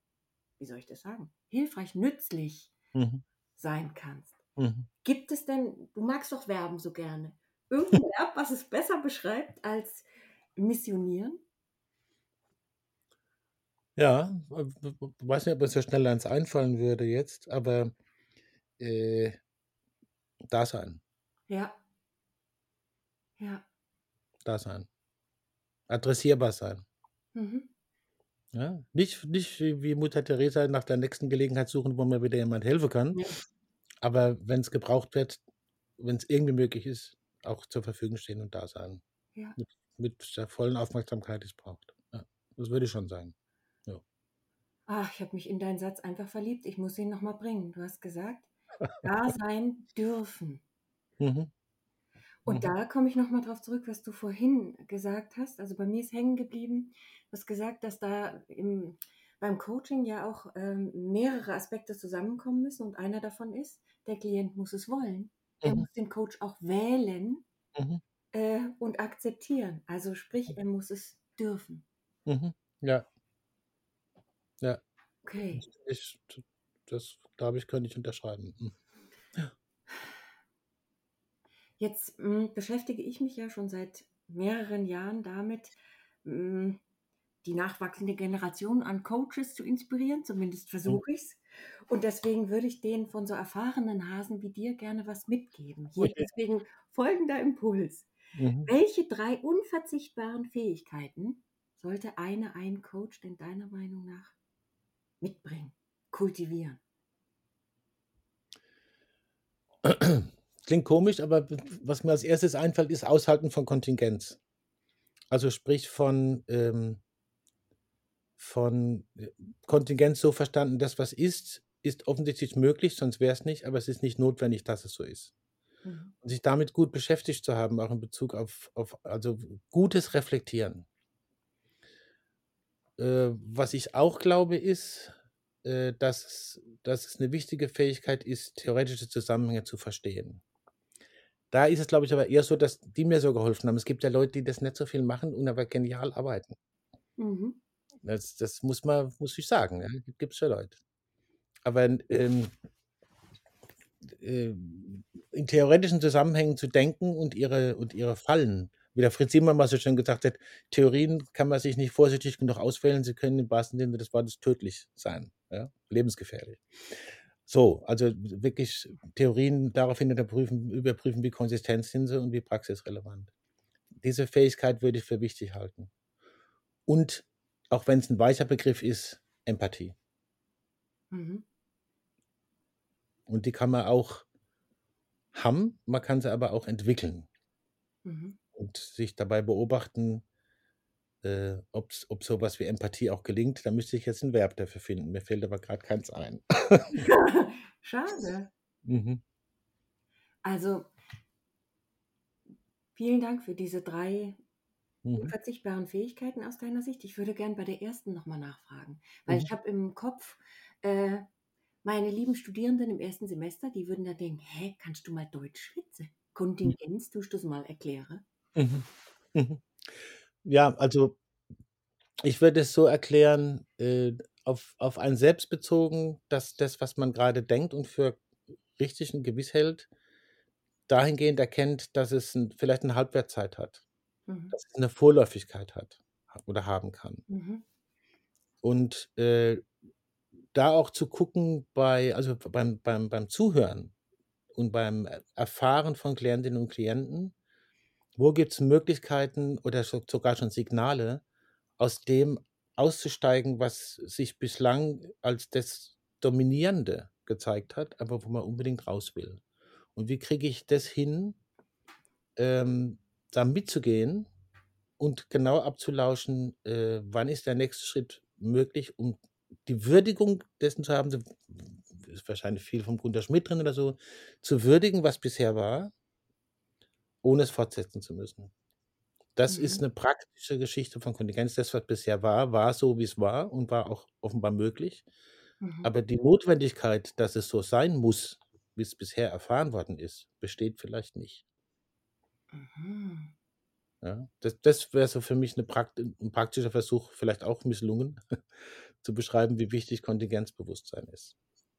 wie soll ich das sagen, hilfreich, nützlich Mhm. sein kannst. Mhm. Gibt es denn, du magst doch Verben so gerne, irgendein Verb, was es besser beschreibt als missionieren? Ja, äh, weiß nicht, ob mir so schnell eins einfallen würde jetzt, aber äh, Dasein, Ja. Ja. Dasein. Adressierbar sein. Mhm. Ja? Nicht, nicht wie wie Mutter Teresa nach der nächsten Gelegenheit suchen, wo mir wieder jemand helfen kann, Ja. aber wenn es gebraucht wird, wenn es irgendwie möglich ist, auch zur Verfügung stehen und da sein. Ja. Mit, mit der vollen Aufmerksamkeit, die es braucht. Ja, das würde ich schon sagen. Ach, ich habe mich in deinen Satz einfach verliebt. Ich muss ihn nochmal bringen. Du hast gesagt, da sein dürfen. Mhm. Und Mhm. da komme ich nochmal drauf zurück, was du vorhin gesagt hast. Also bei mir ist hängen geblieben, du hast gesagt, dass da im, beim Coaching ja auch ähm, mehrere Aspekte zusammenkommen müssen. Und einer davon ist, der Klient muss es wollen. Er Mhm. muss den Coach auch wählen äh, und akzeptieren. Also sprich, er muss es dürfen. Ja, ja. Okay. Ich, das glaube ich, könnte ich unterschreiben. Mhm. Jetzt mh, beschäftige ich mich ja schon seit mehreren Jahren damit, mh, die nachwachsende Generation an Coaches zu inspirieren. Zumindest versuche ich es. Und deswegen würde ich denen von so erfahrenen Hasen wie dir gerne was mitgeben. Hier deswegen folgender Impuls. Mhm. Welche drei unverzichtbaren Fähigkeiten sollte eine ein Coach denn deiner Meinung nach mitbringen, kultivieren? Klingt komisch, aber was mir als erstes einfällt, ist Aushalten von Kontingenz. Also sprich von, ähm, von äh, Kontingenz so verstanden, das, was ist, ist offensichtlich möglich, sonst wäre es nicht, aber es ist nicht notwendig, dass es so ist. Mhm. Und sich damit gut beschäftigt zu haben, auch in Bezug auf, auf also gutes Reflektieren. Äh, was ich auch glaube, ist, äh, dass, es- dass es eine wichtige Fähigkeit ist, theoretische Zusammenhänge zu verstehen. Da ist es, glaube ich, aber eher so, dass die mir so geholfen haben. Es gibt ja Leute, die das nicht so viel machen und aber genial arbeiten. Mhm. Das, das muss man, muss ich sagen. Ja? Gibt es ja Leute. Aber ähm, äh, in theoretischen Zusammenhängen zu denken und ihre, und ihre Fallen, wie der Fritz Simon mal so schön gesagt hat, Theorien kann man sich nicht vorsichtig genug auswählen, sie können im wahrsten Sinne des Wortes tödlich sein, ja? lebensgefährlich. So, also wirklich Theorien daraufhin überprüfen, überprüfen, wie konsistent sind sie und wie praxisrelevant. Diese Fähigkeit würde ich für wichtig halten. und auch wenn es ein weicher Begriff ist, Empathie. Mhm. Und die kann man auch haben, man kann sie aber auch entwickeln Mhm. Und sich dabei beobachten, äh, ob's ob sowas wie Empathie auch gelingt. Da müsste ich jetzt ein Verb dafür finden. Mir fällt aber gerade keins ein. Schade. Mhm. Also, vielen Dank für diese drei Mhm. unverzichtbaren Fähigkeiten aus deiner Sicht. Ich würde gern bei der ersten noch mal nachfragen, weil ich Mhm. habe im Kopf, äh, meine lieben Studierenden im ersten Semester, die würden dann denken: „Hä, kannst du mal Deutsch schwätze? Mhm. Kontingenz, tust du's mal erklären?“ Mhm. Mhm. Ja, also ich würde es so erklären, äh, auf auf einen selbst bezogen, dass das, was man gerade denkt und für richtig und gewiss hält, dahingehend erkennt, dass es 'n vielleicht 'ne Halbwertszeit hat, Mhm. dass es 'ne Vorläufigkeit hat oder haben kann. Mhm. Und, äh, da auch zu gucken bei also beim beim beim Zuhören und beim Erfahren von Klientinnen und Klienten, wo gibt's Möglichkeiten oder so sogar schon Signale, aus dem auszusteigen, was sich bislang als das Dominierende gezeigt hat, aber wo man unbedingt raus will. Und wie kriege ich das hin, ähm, da mitzugehen und genau abzulauschen, äh, wann ist der nächste Schritt möglich, um die Würdigung dessen zu haben, ist wahrscheinlich viel vom Gunter Schmidt drin oder so, zu würdigen, was bisher war, ohne es fortsetzen zu müssen. Das ist Mhm. 'ne praktische Geschichte von Kontingenz. Das, was bisher war, war so, wie's war und war auch offenbar möglich. Mhm. Aber die Notwendigkeit, dass es so sein muss, wie's bisher erfahren worden ist, besteht vielleicht nicht. Mhm. Ja, das das wäre so für mich Prakt 'n praktischer Versuch, vielleicht auch misslungen, zu beschreiben, wie wichtig Kontingenzbewusstsein ist.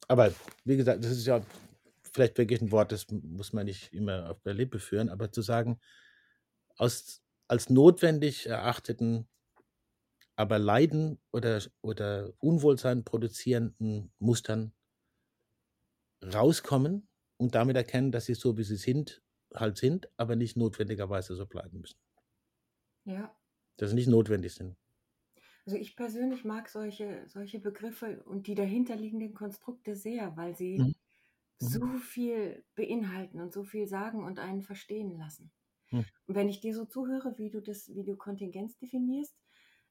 Aber wie gesagt, das ist ja vielleicht wirklich 'n Wort, das muss man nicht immer auf der Lippe führen, aber zu sagen, aus als notwendig erachteten, aber Leiden oder oder Unwohlsein produzierenden Mustern rauskommen und damit erkennen, dass sie so, wie sie sind, halt sind, aber nicht notwendigerweise so bleiben müssen. Ja. Dass sie nicht notwendig sind. Also, ich persönlich mag solche solche Begriffe und die dahinterliegenden Konstrukte sehr, weil sie Mhm. So Mhm. viel beinhalten und so viel sagen und einen verstehen lassen. Hm. Und wenn ich dir so zuhöre, wie du das wie du Kontingenz definierst,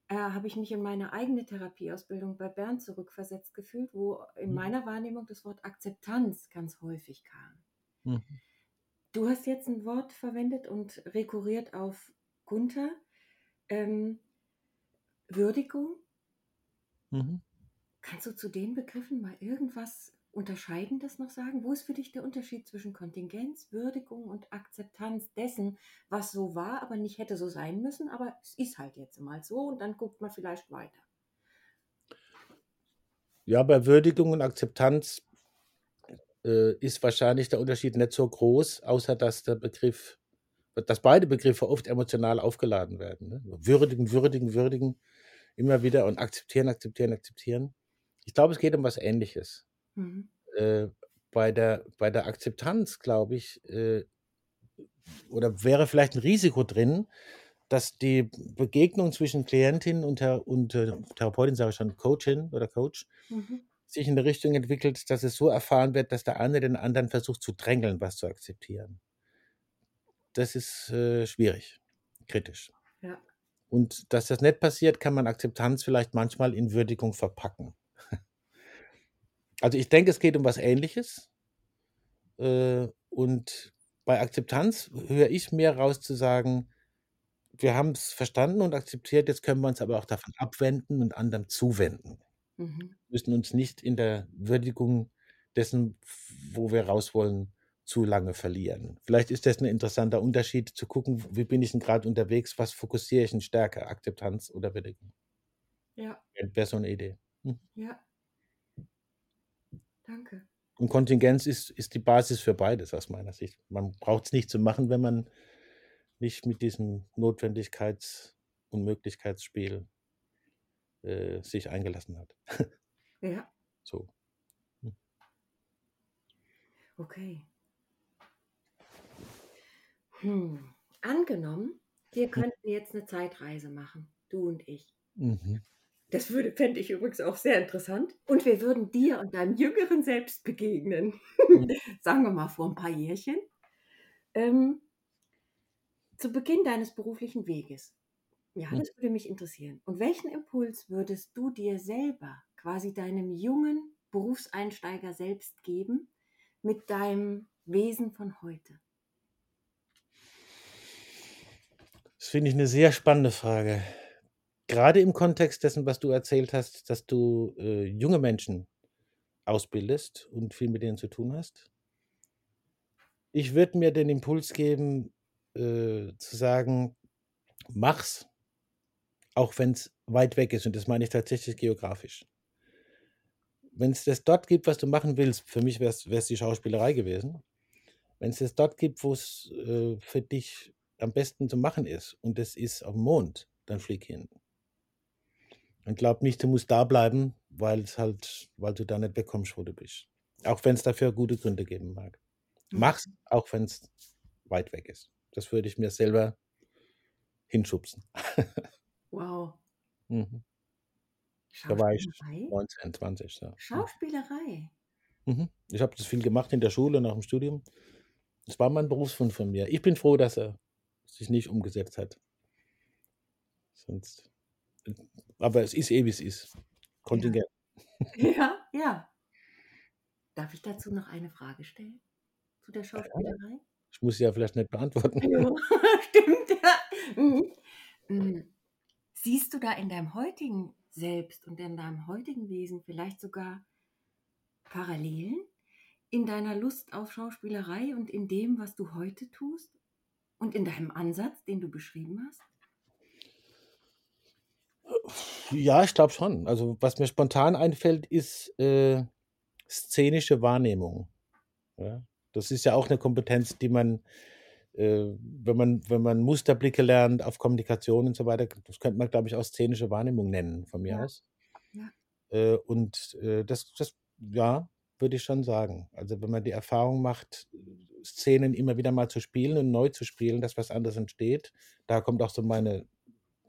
äh, habe ich mich in meine eigene Therapieausbildung bei Bernd zurückversetzt gefühlt, wo in Mhm. meiner Wahrnehmung das Wort Akzeptanz ganz häufig kam. Mhm. Du hast jetzt 'n Wort verwendet und rekurriert auf Gunther, ähm Würdigung? Mhm. Kannst du zu den Begriffen mal irgendwas Unterscheidendes noch sagen? Wo ist für dich der Unterschied zwischen Kontingenz, Würdigung und Akzeptanz dessen, was so war, aber nicht hätte so sein müssen, aber es ist halt jetzt mal so und dann guckt man vielleicht weiter? Ja, bei Würdigung und Akzeptanz, äh, ist wahrscheinlich der Unterschied nicht so groß, außer dass der Begriff dass beide Begriffe oft emotional aufgeladen werden, ne? Würdigen, würdigen, würdigen, immer wieder und akzeptieren, akzeptieren, akzeptieren. Ich glaube, es geht um was Ähnliches. Mhm. Äh, bei der bei der Akzeptanz, glaube ich, äh oder wäre vielleicht 'n Risiko drin, dass die Begegnung zwischen Klientin und und, äh, Therapeutin, sage ich schon, Coachin oder Coach, Mhm. sich in 'ne Richtung entwickelt, dass es so erfahren wird, dass der eine den anderen versucht zu drängeln, was zu akzeptieren. Das ist, äh, schwierig, kritisch. Ja. Und dass das nicht passiert, kann man Akzeptanz vielleicht manchmal in Würdigung verpacken. Also, ich denke, es geht um was Ähnliches. Äh, und bei Akzeptanz höre ich mehr raus zu sagen: „Wir haben's verstanden und akzeptiert, jetzt können wir uns aber auch davon abwenden und anderem zuwenden.“ Mhm. Müssen uns nicht in der Würdigung dessen, wo wir raus wollen, zu lange verlieren. Vielleicht ist das 'n interessanter Unterschied zu gucken, wie bin ich denn grad unterwegs, was fokussiere ich denn stärker, Akzeptanz oder Würdigung? Ja. Wär wäre so 'ne Idee. Mhm. Ja. Danke. Und Kontingenz ist ist die Basis für beides aus meiner Sicht. Man braucht's nicht zu machen, wenn man nicht mit diesem Notwendigkeits und Möglichkeitsspiel, äh, sich eingelassen hat. Ja. So. Hm. Okay. Hm, angenommen, wir Hm. könnten jetzt 'ne Zeitreise machen, du und ich. Mhm. Das würde, fände ich übrigens auch sehr interessant. Und wir würden dir und deinem jüngeren Selbst begegnen. Mhm. Sagen wir mal vor ein paar Jährchen. Ähm, zu Beginn deines beruflichen Weges. Ja, Mhm. das würde mich interessieren. Und welchen Impuls würdest du dir selber, quasi deinem jungen Berufseinsteiger selbst geben, mit deinem Wesen von heute? Das finde ich eine sehr spannende Frage. Gerade im Kontext dessen, was du erzählt hast, dass du äh, junge Menschen ausbildest und viel mit denen zu tun hast. Ich würde mir den Impuls geben, äh, zu sagen, mach's, auch wenn es weit weg ist. Und das meine ich tatsächlich geografisch. Wenn es das dort gibt, was du machen willst, für mich wäre es die Schauspielerei gewesen. Wenn es das dort gibt, wo es äh, für dich am besten zu machen ist, und das ist auf dem Mond, dann flieg hin. Und glaub nicht, du musst da bleiben, weil es halt, weil du da nicht wegkommst, wo du bist. Auch wenn es dafür gute Gründe geben mag. Mhm. Mach's, auch wenn es weit weg ist. Das würde ich mir selber hinschubsen. Wow. Mhm. Da war ich Schauspielerei? 19, 20. So. Mhm. Schauspielerei. Mhm. Ich habe das viel gemacht in der Schule, nach dem Studium. Das war mein Berufswunsch von mir. Ich bin froh, dass er sich nicht umgesetzt hat. Sonst. Aber es ist eh, wie es ist. Kontingent. Ja, ja. Darf ich dazu noch eine Frage stellen? Zu der Schauspielerei? Ich muss sie ja vielleicht nicht beantworten. Ja, stimmt, ja. Mhm. Mhm. Siehst du da in deinem heutigen Selbst und in deinem heutigen Wesen vielleicht sogar Parallelen in deiner Lust auf Schauspielerei und in dem, was du heute tust? Und in deinem Ansatz, den du beschrieben hast? Ja, ich glaube schon. Also, was mir spontan einfällt, ist äh, szenische Wahrnehmung. Ja? Das ist ja auch eine Kompetenz, die man, äh, wenn man, wenn man Musterblicke lernt auf Kommunikation und so weiter, das könnte man, glaube ich, auch szenische Wahrnehmung nennen, von mir Ja. aus. Ja. Äh, und äh, das, das, ja, würde ich schon sagen. Also, wenn man die Erfahrung macht, Szenen immer wieder mal zu spielen und neu zu spielen, dass was anderes entsteht, da kommt auch so meine,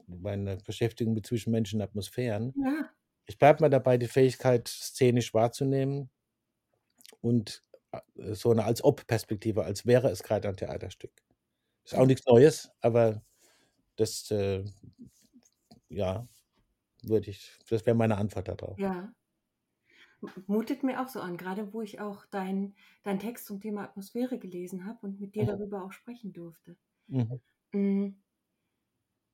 meine Beschäftigung mit zwischenmenschlichen Atmosphären. Ja. Ich bleibe mal dabei, die Fähigkeit, szenisch wahrzunehmen und äh, so eine als Ob-Perspektive, als wäre es gerade ein Theaterstück. Ist auch nichts Neues, aber das, äh, ja, würde ich, das wäre meine Antwort darauf. Ja. Mutet mir auch so an, gerade wo ich auch deinen dein Text zum Thema Atmosphäre gelesen habe und mit dir Mhm. darüber auch sprechen durfte. Mhm.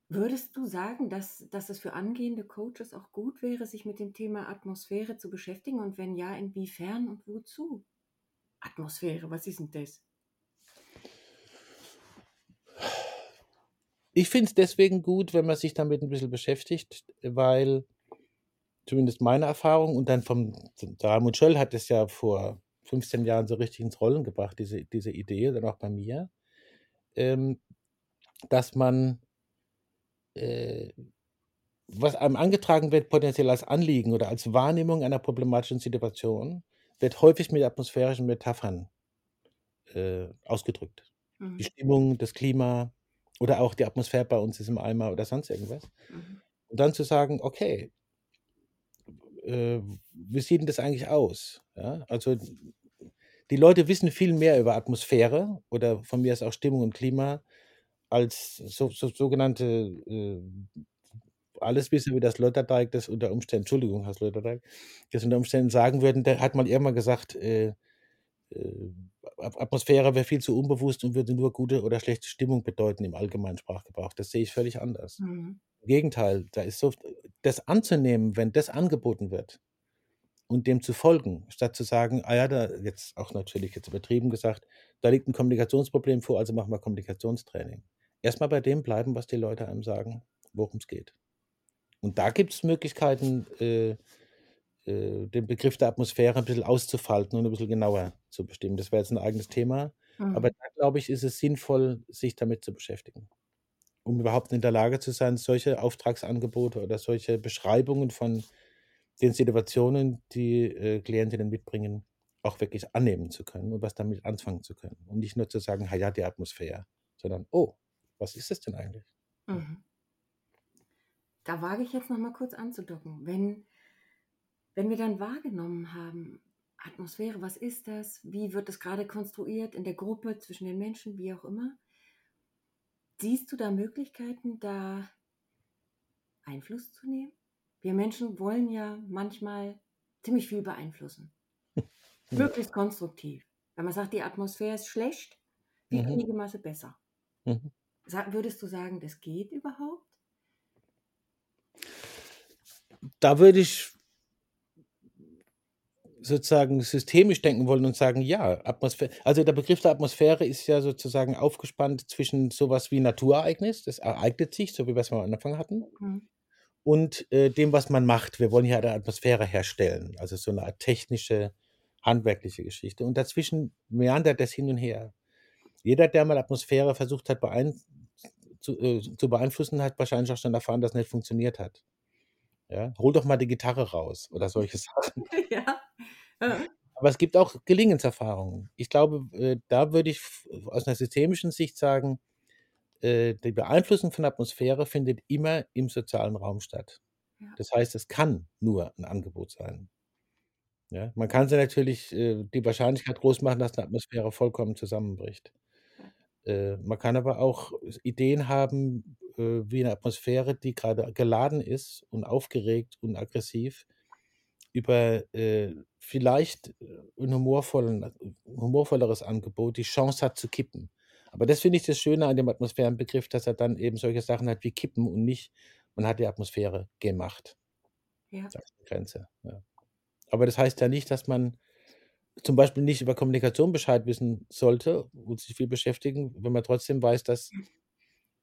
Würdest du sagen, dass, dass es für angehende Coaches auch gut wäre, sich mit dem Thema Atmosphäre zu beschäftigen? Und wenn ja, inwiefern und wozu? Atmosphäre, was ist denn das? Ich finde es deswegen gut, wenn man sich damit ein bisschen beschäftigt, weil zumindest meine Erfahrung und dann vom Ramon Schöll hat es ja vor 15 Jahren so richtig ins Rollen gebracht, diese, diese Idee, dann auch bei mir, ähm, dass man, äh, was einem angetragen wird, potenziell als Anliegen oder als Wahrnehmung einer problematischen Situation, wird häufig mit atmosphärischen Metaphern äh, ausgedrückt. Die Mhm. Stimmung, das Klima oder auch die Atmosphäre bei uns ist im Eimer oder sonst irgendwas. Mhm. Und dann zu sagen, okay, äh, wie sieht denn das eigentlich aus? Ja, also die Leute wissen viel mehr über Atmosphäre oder von mir ist auch Stimmung und Klima als so, so, sogenannte äh, alles wissen, wie das Sloterdijk das unter Umständen, Entschuldigung, Herr Sloterdijk, das unter Umständen sagen würden, der hat mal irgendwann gesagt, äh, äh, At- Atmosphäre wäre viel zu unbewusst und würde nur gute oder schlechte Stimmung bedeuten im allgemeinen Sprachgebrauch. Das sehe ich völlig anders. Mhm. Im Gegenteil, da ist so, das anzunehmen, wenn das angeboten wird und dem zu folgen, statt zu sagen, ah ja, da jetzt auch natürlich jetzt übertrieben gesagt, da liegt ein Kommunikationsproblem vor, also machen wir Kommunikationstraining. Erstmal bei dem bleiben, was die Leute einem sagen, worum es geht. Und da gibt es Möglichkeiten, äh, äh, den Begriff der Atmosphäre ein bisschen auszufalten und ein bisschen genauer zu bestimmen. Das wäre jetzt ein eigenes Thema. Aber Mhm. da glaube ich, ist es sinnvoll, sich damit zu beschäftigen, um überhaupt in der Lage zu sein, solche Auftragsangebote oder solche Beschreibungen von den Situationen, die äh, Klientinnen mitbringen, auch wirklich annehmen zu können und was damit anfangen zu können. Und nicht nur zu sagen, ja, die Atmosphäre, sondern, oh, was ist das denn eigentlich? Mhm. da wage ich jetzt noch mal kurz anzudocken. Wenn, wenn wir dann wahrgenommen haben, Atmosphäre, was ist das? Wie wird das gerade konstruiert in der Gruppe, zwischen den Menschen, wie auch immer? Siehst du da Möglichkeiten, da Einfluss zu nehmen? Wir Menschen wollen ja manchmal ziemlich viel beeinflussen. Möglichst konstruktiv. Wenn man sagt, die Atmosphäre ist schlecht, wie Mhm. kriege man sie besser? Mhm. Würdest du sagen, das geht überhaupt? Da würde ich sozusagen systemisch denken wollen und sagen, ja, Atmosphäre, also der Begriff der Atmosphäre ist ja sozusagen aufgespannt zwischen sowas wie Naturereignis, das ereignet sich, so wie wir es am Anfang hatten, Hm. und äh, dem, was man macht. Wir wollen hier eine Atmosphäre herstellen, also so eine Art technische, handwerkliche Geschichte. Und dazwischen meandert das hin und her. Jeder, der mal Atmosphäre versucht hat beein zu, äh, zu beeinflussen, hat wahrscheinlich auch schon erfahren, dass es nicht funktioniert hat. Ja? Hol doch mal die Gitarre raus oder solche Sachen. ja. Äh, Aber es gibt auch Gelingenserfahrungen. Ich glaube, äh, da würde ich aus einer systemischen Sicht sagen, äh, die Beeinflussung von Atmosphäre findet immer im sozialen Raum statt. Ja. Das heißt, es kann nur ein Angebot sein. Ja? Man kann sie natürlich äh, die Wahrscheinlichkeit groß machen, dass eine Atmosphäre vollkommen zusammenbricht. Äh, man kann aber auch Ideen haben, äh, wie eine Atmosphäre, die gerade geladen ist und aufgeregt und aggressiv, über äh, vielleicht äh, ein humorvollen, humorvolleres Angebot die Chance hat zu kippen. Aber das finde ich das Schöne an dem Atmosphärenbegriff, dass er dann eben solche Sachen hat wie kippen und nicht, man hat die Atmosphäre gemacht. ja. Das ist die Grenze. Ja. Aber das heißt ja nicht, dass man zum Beispiel nicht über Kommunikation Bescheid wissen sollte und sich viel beschäftigen, wenn man trotzdem weiß, dass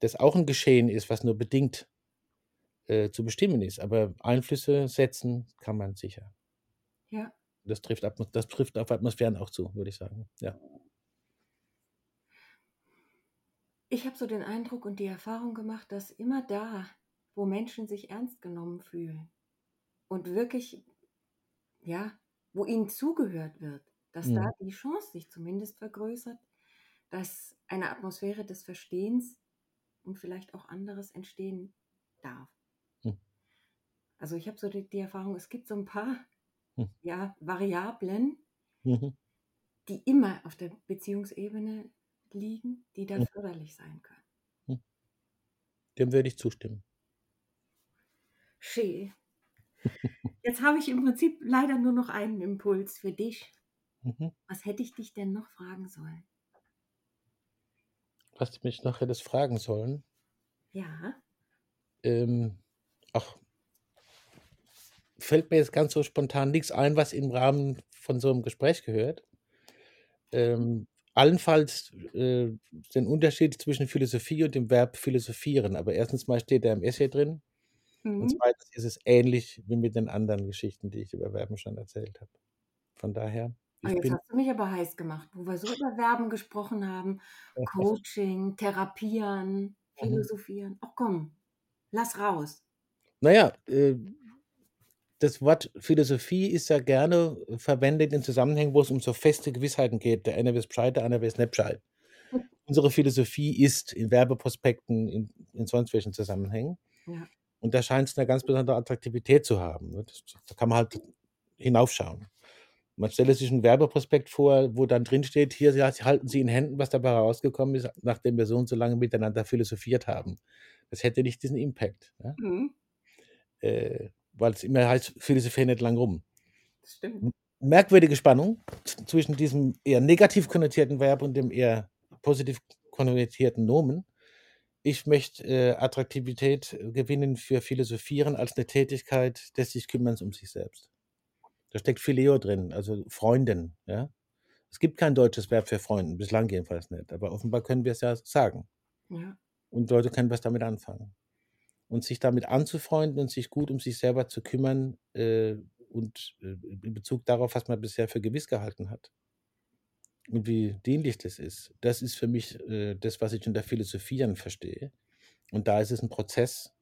das auch ein Geschehen ist, was nur bedingt äh, zu bestimmen ist. Aber Einflüsse setzen kann man sicher. ja. Das trifft, das trifft auf Atmosphären auch zu, würde ich sagen. Ja. Ich habe so den Eindruck und die Erfahrung gemacht, dass immer da, wo Menschen sich ernst genommen fühlen und wirklich, ja, wo ihnen zugehört wird, dass da Mhm. die Chance sich zumindest vergrößert, dass eine Atmosphäre des Verstehens und vielleicht auch anderes entstehen darf. Hm. Also ich habe so die, die Erfahrung, es gibt so ein paar Hm. ja, Variablen, Mhm. die immer auf der Beziehungsebene liegen, die da Hm. förderlich sein können. Dem würde ich zustimmen. Schön. Jetzt habe ich im Prinzip leider nur noch einen Impuls für dich. Mhm. Was hätte ich dich denn noch fragen sollen? Was du mich noch hättest fragen sollen. Ja, Ähm, ach, fällt mir jetzt ganz so spontan nichts ein, was im Rahmen von so einem Gespräch gehört. Ähm, allenfalls äh, den Unterschied zwischen Philosophie und dem Verb philosophieren. Aber erstens mal steht er im Essay drin. Und mhm. zweitens ist es ähnlich wie mit den anderen Geschichten, die ich über Verben schon erzählt habe. Von daher, Ah, ich jetzt bin. hast du mich aber heiß gemacht, wo wir so über Verben gesprochen haben. Coaching, Therapieren, Mhm. Philosophieren. Ach komm, lass raus. Naja, äh, das Wort Philosophie ist ja gerne verwendet in Zusammenhängen, wo es um so feste Gewissheiten geht. Der eine weiß Bescheid, der andere weiß nicht Bescheid. Unsere Philosophie ist in Werbeprospekten, in, in sonst welchen Zusammenhängen. Ja. Und da scheint es eine ganz besondere Attraktivität zu haben. ne? Das, da kann man halt hinaufschauen. Man stelle sich einen Werbeprospekt vor, wo dann drin steht, hier halten Sie in Händen, was dabei herausgekommen ist, nachdem wir so und so lange miteinander philosophiert haben. Das hätte nicht diesen Impact. Ja? Mhm. Äh, weil es immer heißt, philosophieren nicht lang rum. Das stimmt. Merkwürdige Spannung zwischen diesem eher negativ konnotierten Verb und dem eher positiv konnotierten Nomen. Ich möchte äh, Attraktivität äh, gewinnen für Philosophieren als eine Tätigkeit des sich Kümmerns um sich selbst. Da steckt Phileo drin, also Freunden. Ja? Es gibt kein deutsches Verb für Freunden, bislang jedenfalls nicht. Aber offenbar können wir es ja sagen. Ja. Und Leute können was damit anfangen. Und sich damit anzufreunden und sich gut um sich selber zu kümmern äh, und äh, in Bezug darauf, was man bisher für gewiss gehalten hat und wie dienlich das ist, das ist für mich äh, das, was ich unter Philosophieren verstehe. Und da ist es ein Prozess.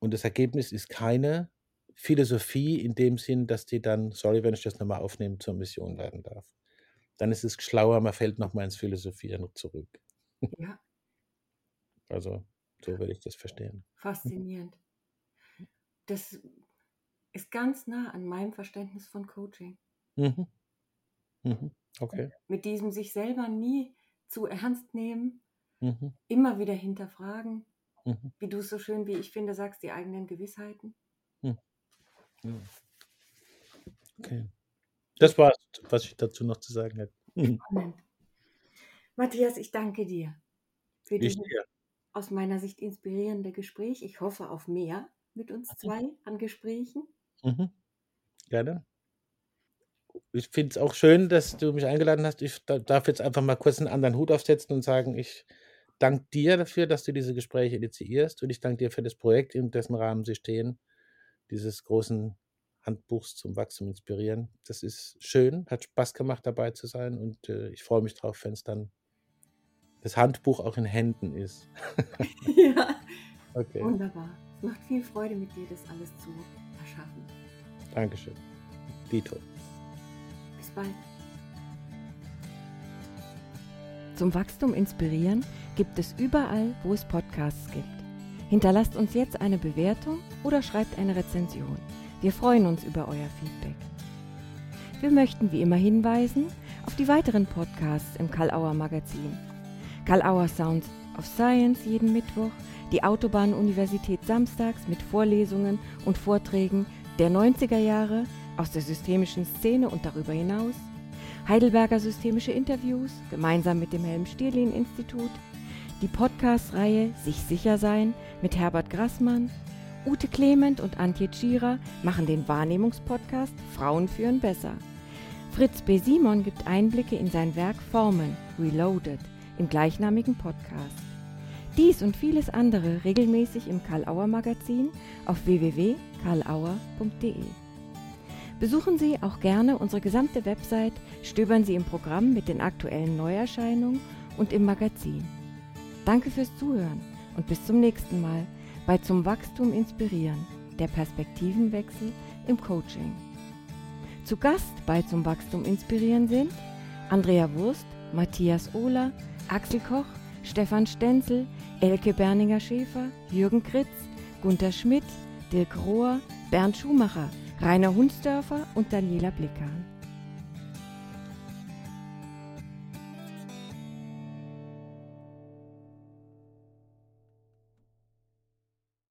Und das Ergebnis ist keine Philosophie in dem Sinn, dass die dann, sorry, wenn ich das nochmal aufnehme, zur Mission werden darf. Dann ist es schlauer, man fällt nochmal ins Philosophieren zurück. ja, Also, so würde ich das verstehen. faszinierend. das ist ganz nah an meinem Verständnis von Coaching. Mhm. Mhm. Okay. Mit diesem sich selber nie zu ernst nehmen, Mhm. immer wieder hinterfragen, Mhm. wie du es so schön, wie ich finde, sagst, die eigenen Gewissheiten. Ja. Okay. Das war's, was ich dazu noch zu sagen hätte. Mhm. Spannend. Matthias, ich danke dir für dieses aus meiner Sicht inspirierende Gespräch. Ich hoffe auf mehr mit uns zwei an Gesprächen. Mhm. Gerne. Ich finde es auch schön, dass du mich eingeladen hast. Ich da- darf jetzt einfach mal kurz einen anderen Hut aufsetzen und sagen, ich danke dir dafür, dass du diese Gespräche initiierst und ich danke dir für das Projekt, in dessen Rahmen sie stehen, dieses großen Handbuchs zum Wachstum inspirieren. Das ist schön, hat Spaß gemacht, dabei zu sein und äh, ich freue mich drauf, wenn es dann das Handbuch auch in Händen ist. ja, Okay, wunderbar. Es macht viel Freude, mit dir das alles zu erschaffen. Dankeschön. Dito. Bald. Zum Wachstum inspirieren gibt es überall, wo es Podcasts gibt. Hinterlasst uns jetzt eine Bewertung oder schreibt eine Rezension. Wir freuen uns über euer Feedback. Wir möchten wie immer hinweisen auf die weiteren Podcasts im Karl-Auer Magazin. Karl-Auer Sounds of Science jeden Mittwoch, die Autobahn-Universität samstags mit Vorlesungen und Vorträgen der 90er Jahre aus der systemischen Szene und darüber hinaus, Heidelberger Systemische Interviews gemeinsam mit dem Helm-Stierlin-Institut, die Podcast-Reihe Sich sicher sein mit Herbert Grassmann, Ute Clement und Antje Tschira machen den Wahrnehmungspodcast Frauen führen besser. Fritz B. Simon gibt Einblicke in sein Werk Formen Reloaded im gleichnamigen Podcast. Dies und vieles andere regelmäßig im Karl-Auer Magazin auf www.karlauer.de. Besuchen Sie auch gerne unsere gesamte Website, stöbern Sie im Programm mit den aktuellen Neuerscheinungen und im Magazin. Danke fürs Zuhören und bis zum nächsten Mal bei Zum Wachstum inspirieren, der Perspektivenwechsel im Coaching. Zu Gast bei Zum Wachstum inspirieren sind Andrea Wurst, Matthias Ohler, Axel Koch, Stefan Stenzel, Elke Berninger-Schäfer, Jürgen Kritz, Gunther Schmidt, Dirk Rohr, Bernd Schumacher, Rainer Hunsdörfer und Daniela Blickern.